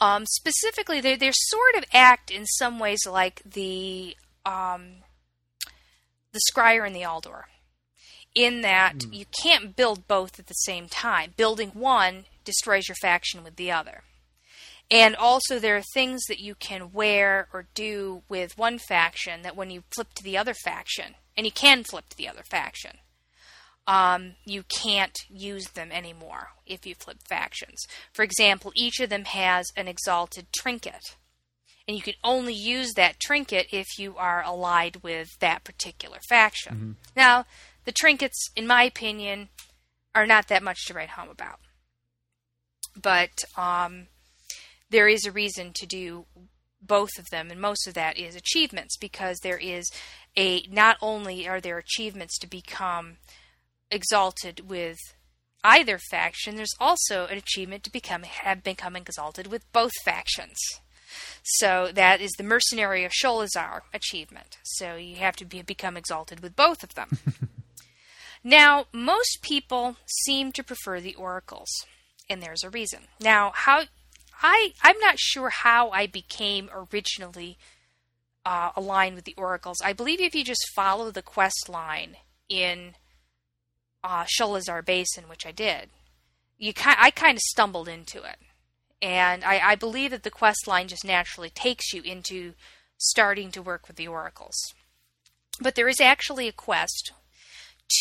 Um, specifically, they they sort of act in some ways like the um, the scryer and the Aldor, in that mm. you can't build both at the same time. Building one destroys your faction with the other. And also, there are things that you can wear or do with one faction that when you flip to the other faction, and you can flip to the other faction, um, you can't use them anymore if you flip factions. For example, each of them has an exalted trinket. And you can only use that trinket if you are allied with that particular faction. Mm-hmm. Now, the trinkets, in my opinion, are not that much to write home about. But um, there is a reason to do both of them, and most of that is achievements because there is a not only are there achievements to become exalted with either faction, there's also an achievement to become have become exalted with both factions. So that is the Mercenary of Sholazar achievement. So you have to be, become exalted with both of them. now, most people seem to prefer the oracles, and there's a reason. Now, how I I'm not sure how I became originally uh, aligned with the oracles. I believe if you just follow the quest line in uh, Sholazar Basin, which I did, you I kind of stumbled into it, and I, I believe that the quest line just naturally takes you into starting to work with the oracles. But there is actually a quest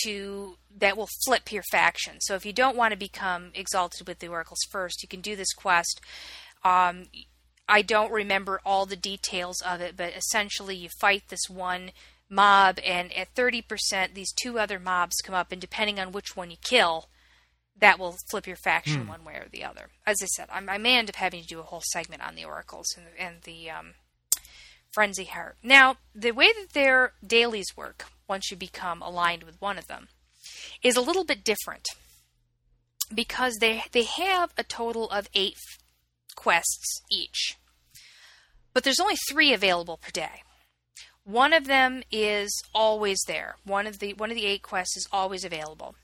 to that will flip your faction. So if you don't want to become exalted with the oracles first, you can do this quest. Um, I don't remember all the details of it, but essentially you fight this one mob, and at 30%, these two other mobs come up, and depending on which one you kill, that will flip your faction hmm. one way or the other. As I said, I'm, I may end up having to do a whole segment on the oracles and, and the um, frenzy heart. Now, the way that their dailies work, once you become aligned with one of them, is a little bit different because they they have a total of eight quests each, but there's only three available per day. One of them is always there. One of the one of the eight quests is always available.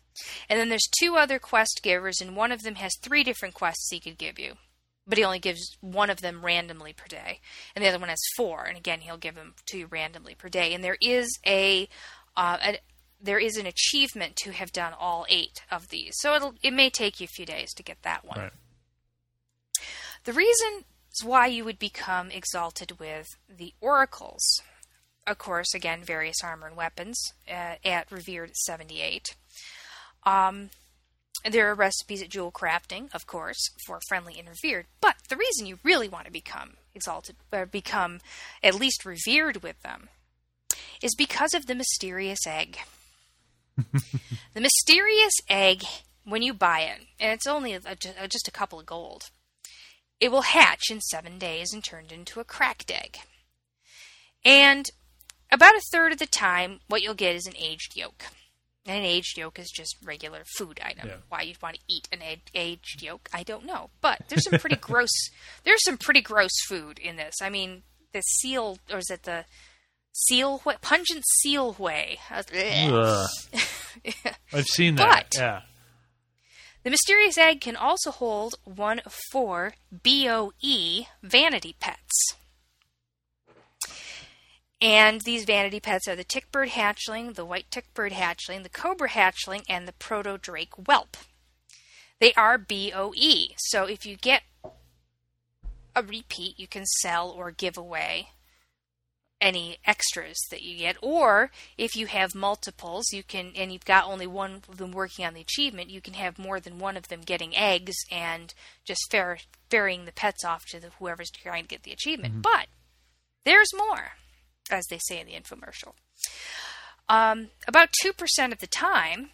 And then there's two other quest givers, and one of them has three different quests he could give you. But he only gives one of them randomly per day. And the other one has four, and again, he'll give them to you randomly per day. And there is a, uh, a there is an achievement to have done all eight of these. So it'll it may take you a few days to get that one. Right. The reason why you would become exalted with the oracles, of course, again, various armor and weapons uh, at Revered 78. Um, there are recipes at Jewel Crafting, of course, for friendly and revered. But the reason you really want to become exalted, or become at least revered with them, is because of the mysterious egg. the mysterious egg, when you buy it, and it's only a, a, just a couple of gold, it will hatch in seven days and turn into a cracked egg. And about a third of the time, what you'll get is an aged yolk. And an aged yolk is just regular food item. Yeah. Why you'd want to eat an ag- aged yolk, I don't know. But there's some pretty gross. There's some pretty gross food in this. I mean, the seal, or is it the seal? What pungent seal whey? I've seen that. But- yeah. The mysterious egg can also hold one of four BOE vanity pets. And these vanity pets are the tickbird hatchling, the white tickbird hatchling, the cobra hatchling, and the proto drake whelp. They are BOE, so if you get a repeat, you can sell or give away any extras that you get. Or if you have multiples you can and you've got only one of them working on the achievement you can have more than one of them getting eggs and just fer- ferrying the pets off to the, whoever's trying to get the achievement. Mm-hmm. But there's more as they say in the infomercial um, about 2% of the time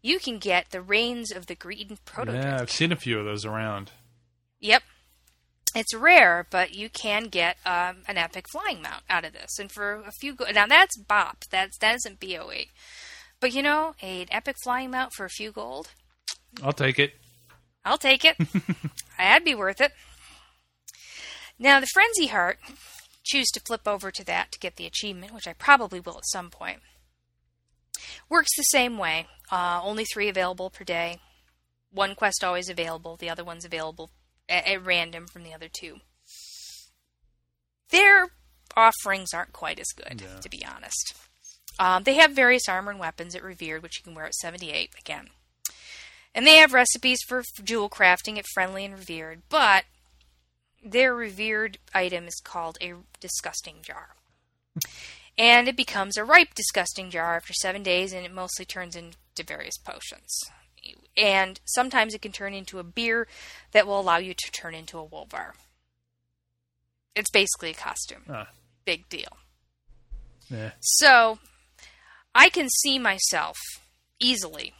you can get the reins of the green proto Yeah, I've seen a few of those around. Yep. It's rare, but you can get um, an epic flying mount out of this. And for a few, go- now that's BOP. That's that isn't BOE. But you know, an epic flying mount for a few gold, I'll take it. I'll take it. I'd be worth it. Now the frenzy heart, choose to flip over to that to get the achievement, which I probably will at some point. Works the same way. Uh, only three available per day. One quest always available. The other one's available at, at random from the other two. Their offerings aren't quite as good, Yeah. to be honest. Um, they have various armor and weapons at Revered, which you can wear at 78 again. And they have recipes for jewel crafting at Friendly and Revered, but their revered item is called a disgusting jar. and it becomes a ripe disgusting jar after seven days, and it mostly turns into various potions. And sometimes it can turn into a beer that will allow you to turn into a wolvar. It's basically a costume. Ah, Big deal. yeah. So, I can see myself easily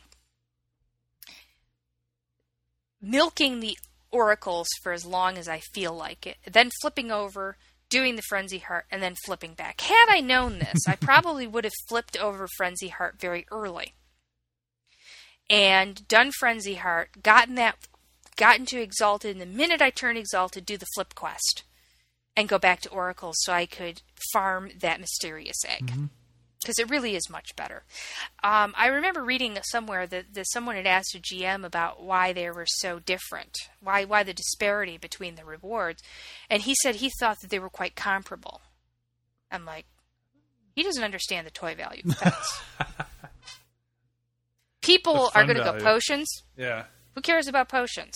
milking the oracles for as long as I feel like it, then flipping over, doing the frenzy heart, and then flipping back. Had I known this, I probably would have flipped over frenzy heart very early. And done frenzy heart, gotten that, gotten to exalted, and the minute I turn exalted, do the flip quest and go back to oracle so I could farm that mysterious egg mm-hmm. Because it really is much better. Um, I remember reading somewhere that, that someone had asked a GM about why they were so different, why why the disparity between the rewards, and he said he thought that they were quite comparable. I'm like, he doesn't understand the toy value. People are going to go potions. Yeah. Who cares about potions?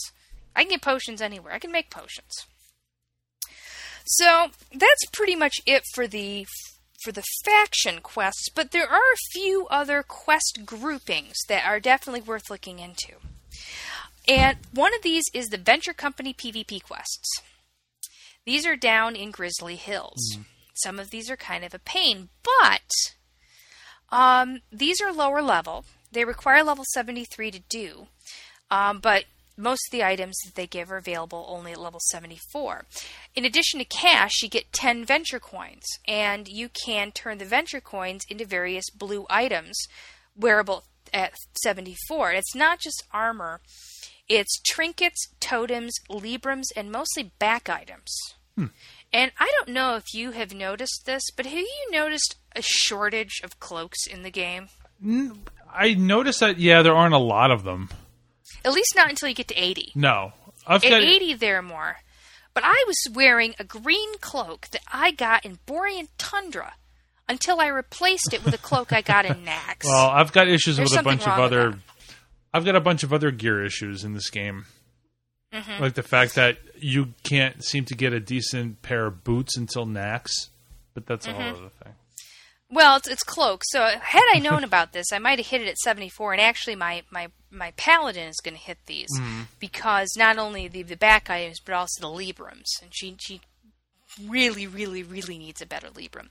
I can get potions anywhere. I can make potions. So that's pretty much it for the for the faction quests, but there are a few other quest groupings that are definitely worth looking into. And one of these is the Venture Company PvP quests. These are down in Grizzly Hills. Some of these are kind of a pain, but um, these are lower level. They require level 73 to do, um, but most of the items that they give are available only at level 74. In addition to cash, you get 10 venture coins, and you can turn the venture coins into various blue items wearable at 74. It's not just armor, it's trinkets, totems, librams, and mostly back items. Hmm. And I don't know if you have noticed this, but have you noticed a shortage of cloaks in the game? I noticed that yeah, there aren't a lot of them. At least not until you get to 80. No, I've At got 80, there are more. But I was wearing a green cloak that I got in Borean Tundra until I replaced it with a cloak I got in Naxx. well, I've got issues There's with a bunch of other. I've got a bunch of other gear issues in this game. Mm-hmm. Like the fact that you can't seem to get a decent pair of boots until Naxx, but that's a Mm-hmm. whole other thing. Well, it's, it's cloak. So had I known about this, I might have hit it at 74. And actually, my my my paladin is going to hit these mm-hmm. because not only the the back items, but also the librams. And she she really, really, really needs a better libram.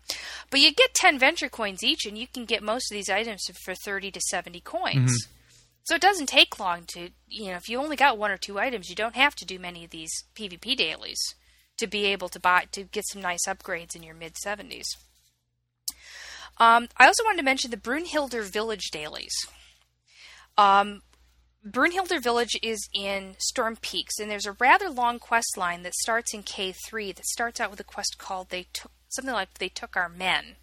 But you get 10 venture coins each, and you can get most of these items for 30 to 70 coins. Mm-hmm. So it doesn't take long to you know if you only got one or two items, you don't have to do many of these PvP dailies to be able to buy to get some nice upgrades in your mid 70s. Um, I also wanted to mention the Brunnhildar Village dailies. Um, Brunnhildar Village is in Storm Peaks, and there's a rather long quest line that starts in K3 that starts out with a quest called "They Took." Something like they took our men,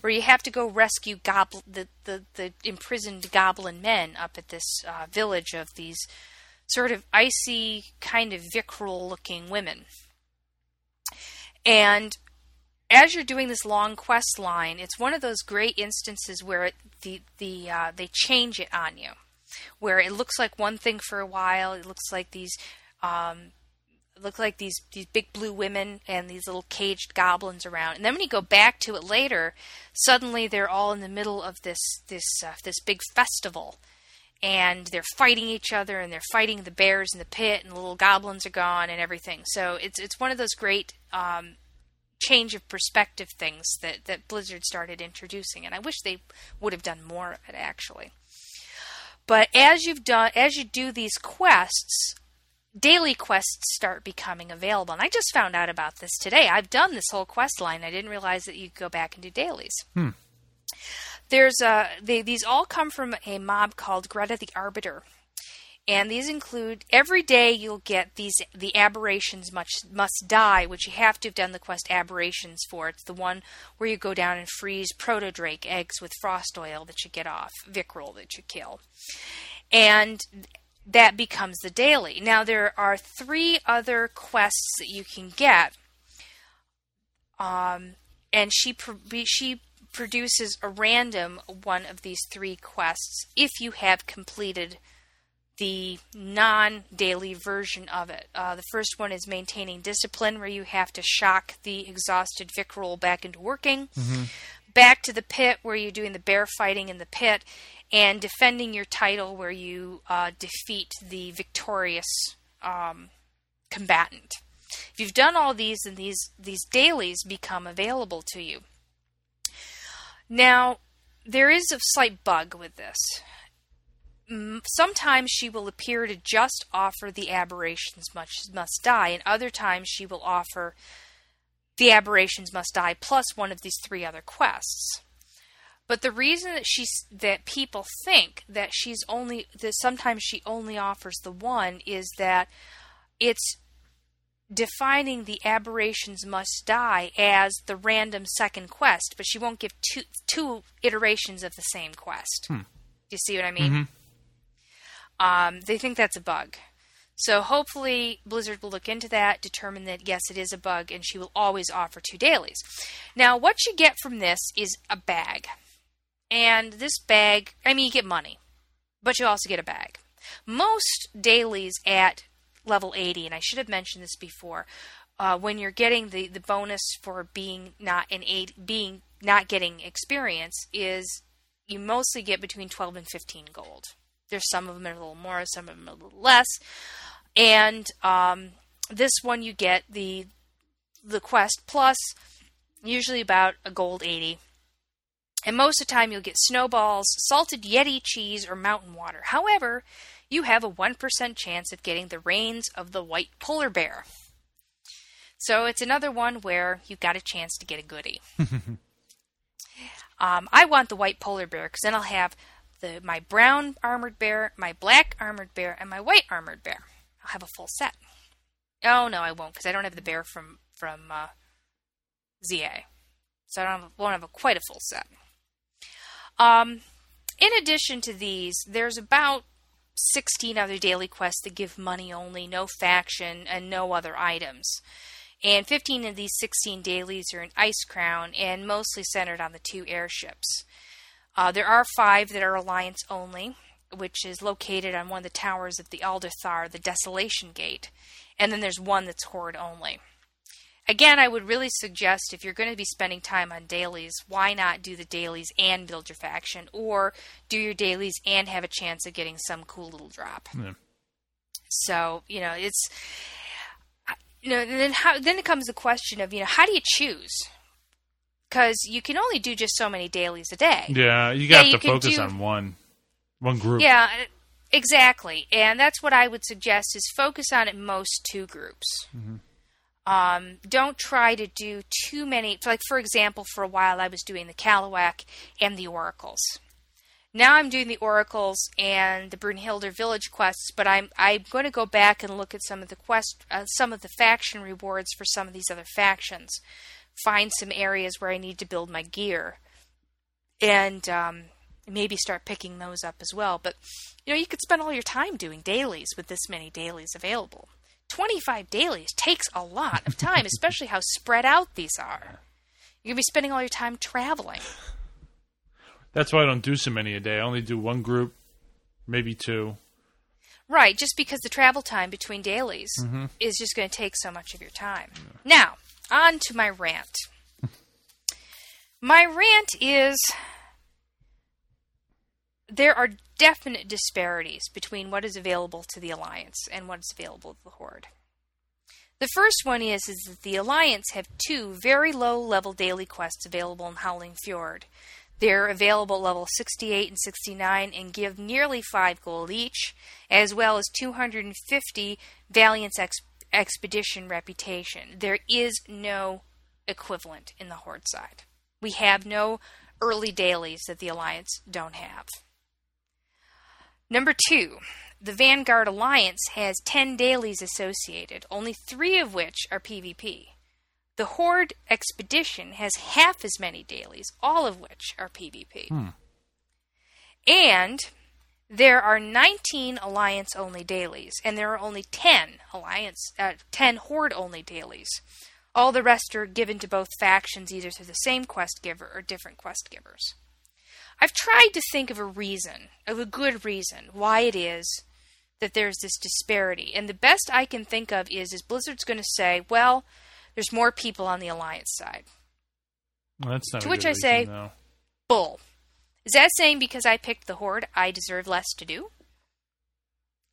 where you have to go rescue gobl- the, the the imprisoned goblin men up at this uh, village of these sort of icy, kind of Vrykul looking women. And as you're doing this long quest line, it's one of those great instances where it, the the uh, they change it on you, where it looks like one thing for a while. It looks like these um, look like these these big blue women and these little caged goblins around. And then when you go back to it later, suddenly they're all in the middle of this this uh, this big festival. And they're fighting each other, and they're fighting the bears in the pit, and the little goblins are gone, and everything. So it's it's one of those great um, change of perspective things that, that Blizzard started introducing, and I wish they would have done more of it actually. But as you've done, as you do these quests, daily quests start becoming available. And I just found out about this today. I've done this whole quest line. I didn't realize that you could go back and do dailies. There's uh, they, these all come from a mob called Gretta the Arbiter. And these include every day you'll get these the aberrations must must die, which you have to have done the quest aberrations for. It's the one where you go down and freeze proto drake eggs with frost oil that you get off, Vrykul that you kill. And that becomes the daily. Now there are three other quests that you can get. Um and she she produces a random one of these three quests if you have completed the non daily version of it. Uh, the first one is maintaining discipline, where you have to shock the exhausted Vrykul back into working. Back to the pit, where you're doing the bear fighting in the pit, and defending your title, where you uh, defeat the victorious um, combatant. If you've done all these, then these these dailies become available to you. Now, there is a slight bug with this sometimes she will appear to just offer the aberrations must, must die, and other times she will offer the aberrations must die plus one of these three other quests. But the reason that she's that people think that she's only that sometimes she only offers the one is that it's defining the aberrations must die as the random second quest, but she won't give two two iterations of the same quest. Hmm. Do you see what I mean? Mm-hmm. Um, they think that's a bug. So hopefully Blizzard will look into that, determine that yes, it is a bug, and she will always offer two dailies. Now, what you get from this is a bag. And this bag, I mean, you get money, but you also get a bag. Most dailies at level 80, and I should have mentioned this before, uh, when you're getting the, the bonus for being not an eight, being not getting experience, is you mostly get between 12 and 15 gold. There's some of them that are a little more, some of them a little less. And um, this one you get the the quest plus usually about a gold 80. And most of the time you'll get snowballs, salted yeti cheese, or mountain water. However, you have a 1% chance of getting the reins of the white polar bear. So it's another one where you've got a chance to get a goodie. um, I want the white polar bear because then I'll have the my brown armored bear, my black armored bear, and my white armored bear. I'll have a full set. Oh no, I won't because I don't have the bear from from uh, ZA, so I don't have, won't have a, quite a full set. Um, in addition to these, there's about 16 other daily quests that give money only, no faction, and no other items. And 15 of these 16 dailies are in Icecrown and mostly centered on the two airships. Uh, there are five that are Alliance only, which is located on one of the towers of the Aldur'thar, the Desolation Gate. And then there's one that's Horde only. Again, I would really suggest if you're going to be spending time on dailies, why not do the dailies and build your faction, or do your dailies and have a chance of getting some cool little drop. Yeah. So you know it's you know then how then it comes the question of you know how do you choose because you can only do just so many dailies a day. Yeah, you got Yeah, you to focus do- on one, one group. Yeah, exactly. And that's what I would suggest is focus on at most two groups. Um, don't try to do too many. Like for example, for a while I was doing the Kalu'ak and the Oracles. Now I'm doing the Oracles and the Brunnhildar Village quests, but I'm I'm going to go back and look at some of the quest, uh, some of the faction rewards for some of these other factions. Find some areas where I need to build my gear, and um, maybe start picking those up as well. But you know, you could spend all your time doing dailies with this many dailies available. 25 dailies takes a lot of time, especially how spread out these are. You're going to be spending all your time traveling. That's why I don't do so many a day. I only do one group, maybe two. Right, just because the travel time between dailies is just going to take so much of your time. Now, on to my rant. my rant is there are definite disparities between what is available to the Alliance and what is available to the Horde. The first one is, is that the Alliance have two very low level daily quests available in Howling Fjord. They're available level 68 and 69 and give nearly 5 gold each, as well as 250 Valiance ex- expedition reputation. There is no equivalent in the Horde side. We have no early dailies that the Alliance don't have. Number two, the Vanguard Alliance has 10 dailies associated, only three of which are PvP. The Horde Expedition has half as many dailies, all of which are PvP. Hmm. And there are 19 Alliance only dailies, and there are only 10 Alliance, uh, 10 Horde only dailies. All the rest are given to both factions either through the same quest giver or different quest givers. I've tried to think of a reason, of a good reason, why it is that there's this disparity. And the best I can think of is is Blizzard's going to say, well, there's more people on the alliance side. Well, that's not To which I say- though. Bull. Is that saying because I picked the horde I deserve less to do?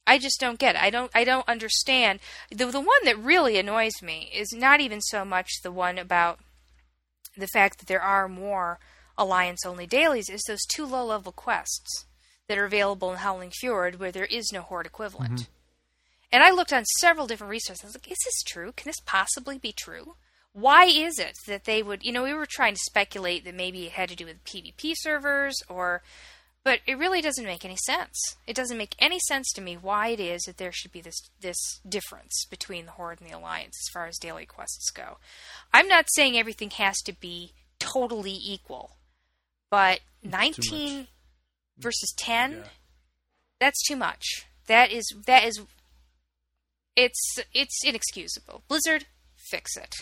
I just don't get it. I don't I don't understand. The the one that really annoys me is not even so much the one about the fact that there are more alliance only dailies is those two low level quests that are available in Howling Fjord where there is no horde equivalent. Mm-hmm. And I looked on several different resources. I was like, is this true? Can this possibly be true? Why is it that they would, you know, we were trying to speculate that maybe it had to do with PvP servers or, but it really doesn't make any sense. It doesn't make any sense to me why it is that there should be this, this difference between the Horde and the Alliance as far as daily quests go. I'm not saying everything has to be totally equal, but 19 versus 10, Yeah. that's too much. That is, that is it's it's inexcusable. Blizzard, fix it.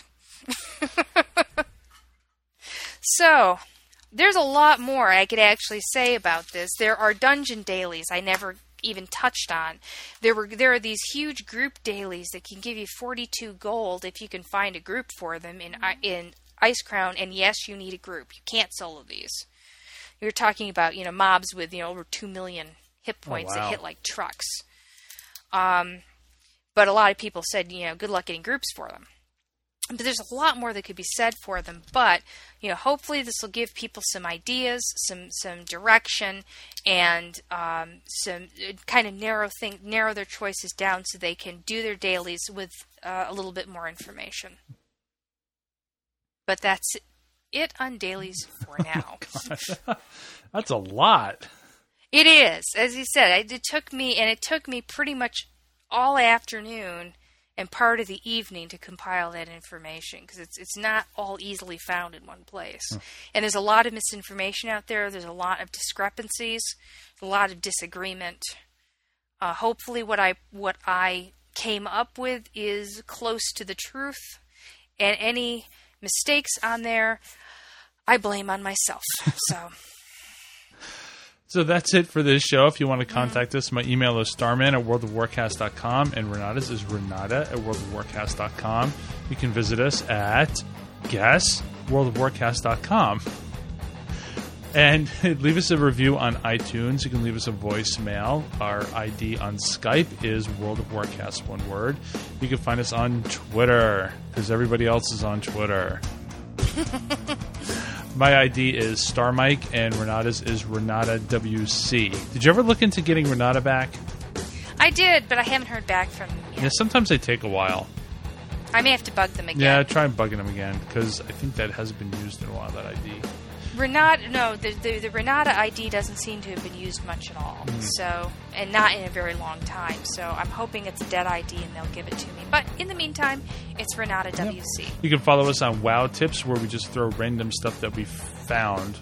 so, there's a lot more I could actually say about this. There are dungeon dailies I never even touched on. There were there are these huge group dailies that can give you 42 gold if you can find a group for them in in Icecrown and yes, you need a group. You can't solo these. You're talking about, you know, mobs with, you know, over 2 million hit points wow. that hit like trucks. Um but a lot of people said, you know, good luck getting groups for them. But there's a lot more that could be said for them. But you know, hopefully this will give people some ideas, some some direction, and um, some uh, kind of narrow thing, narrow their choices down so they can do their dailies with uh, a little bit more information. But that's it on dailies for now. That's a lot. It is, as you said. It took me, and it took me pretty much all afternoon and part of the evening to compile that information because it's it's not all easily found in one place. And there's a lot of misinformation out there. There's a lot of discrepancies, a lot of disagreement. Uh, hopefully, what I what I came up with is close to the truth, and any mistakes on there, I blame on myself. so. So that's it for this show. If you want to contact us, my email is starman at worldofwarcast.com and Renata's is renata at worldofwarcast.com. You can visit us at guess worldofwarcast.com. And leave us a review on iTunes. You can leave us a voicemail. Our ID on Skype is World of Warcast, one word. You can find us on Twitter because everybody else is on Twitter. My ID is Star Mike, and Renata's is Renata WC. Did you ever look into getting Renata back? I did, but I haven't heard back from them yet. Yeah, sometimes they take a while. I may have to bug them again. Yeah, try bugging them again because I think that hasn't been used in a while. That ID. Renata, no, the, the the Renata ID doesn't seem to have been used much at all. Hmm. So, and not in a very long time. So, I'm hoping it's a dead ID and they'll give it to me. But in the meantime, it's Renata WC. You can follow us on Wow Tips, where we just throw random stuff that we found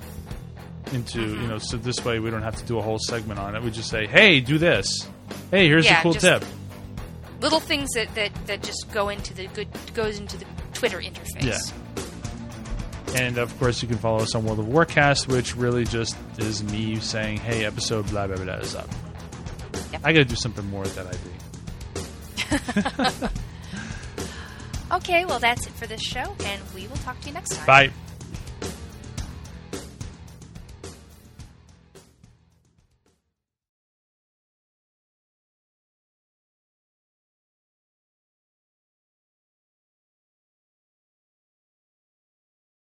into Mm-hmm. you know. So this way we don't have to do a whole segment on it. We just say, "Hey, do this." Hey, here's Yeah, a cool tip. Little things that, that, that just go into the good goes into the Twitter interface. Yeah. And of course, you can follow us on World of Warcast, which really just is me saying, "Hey, episode blah blah blah is up." Yep. I got to do something more with that ID. Okay, well that's it for this show, and we will talk to you next time. Bye.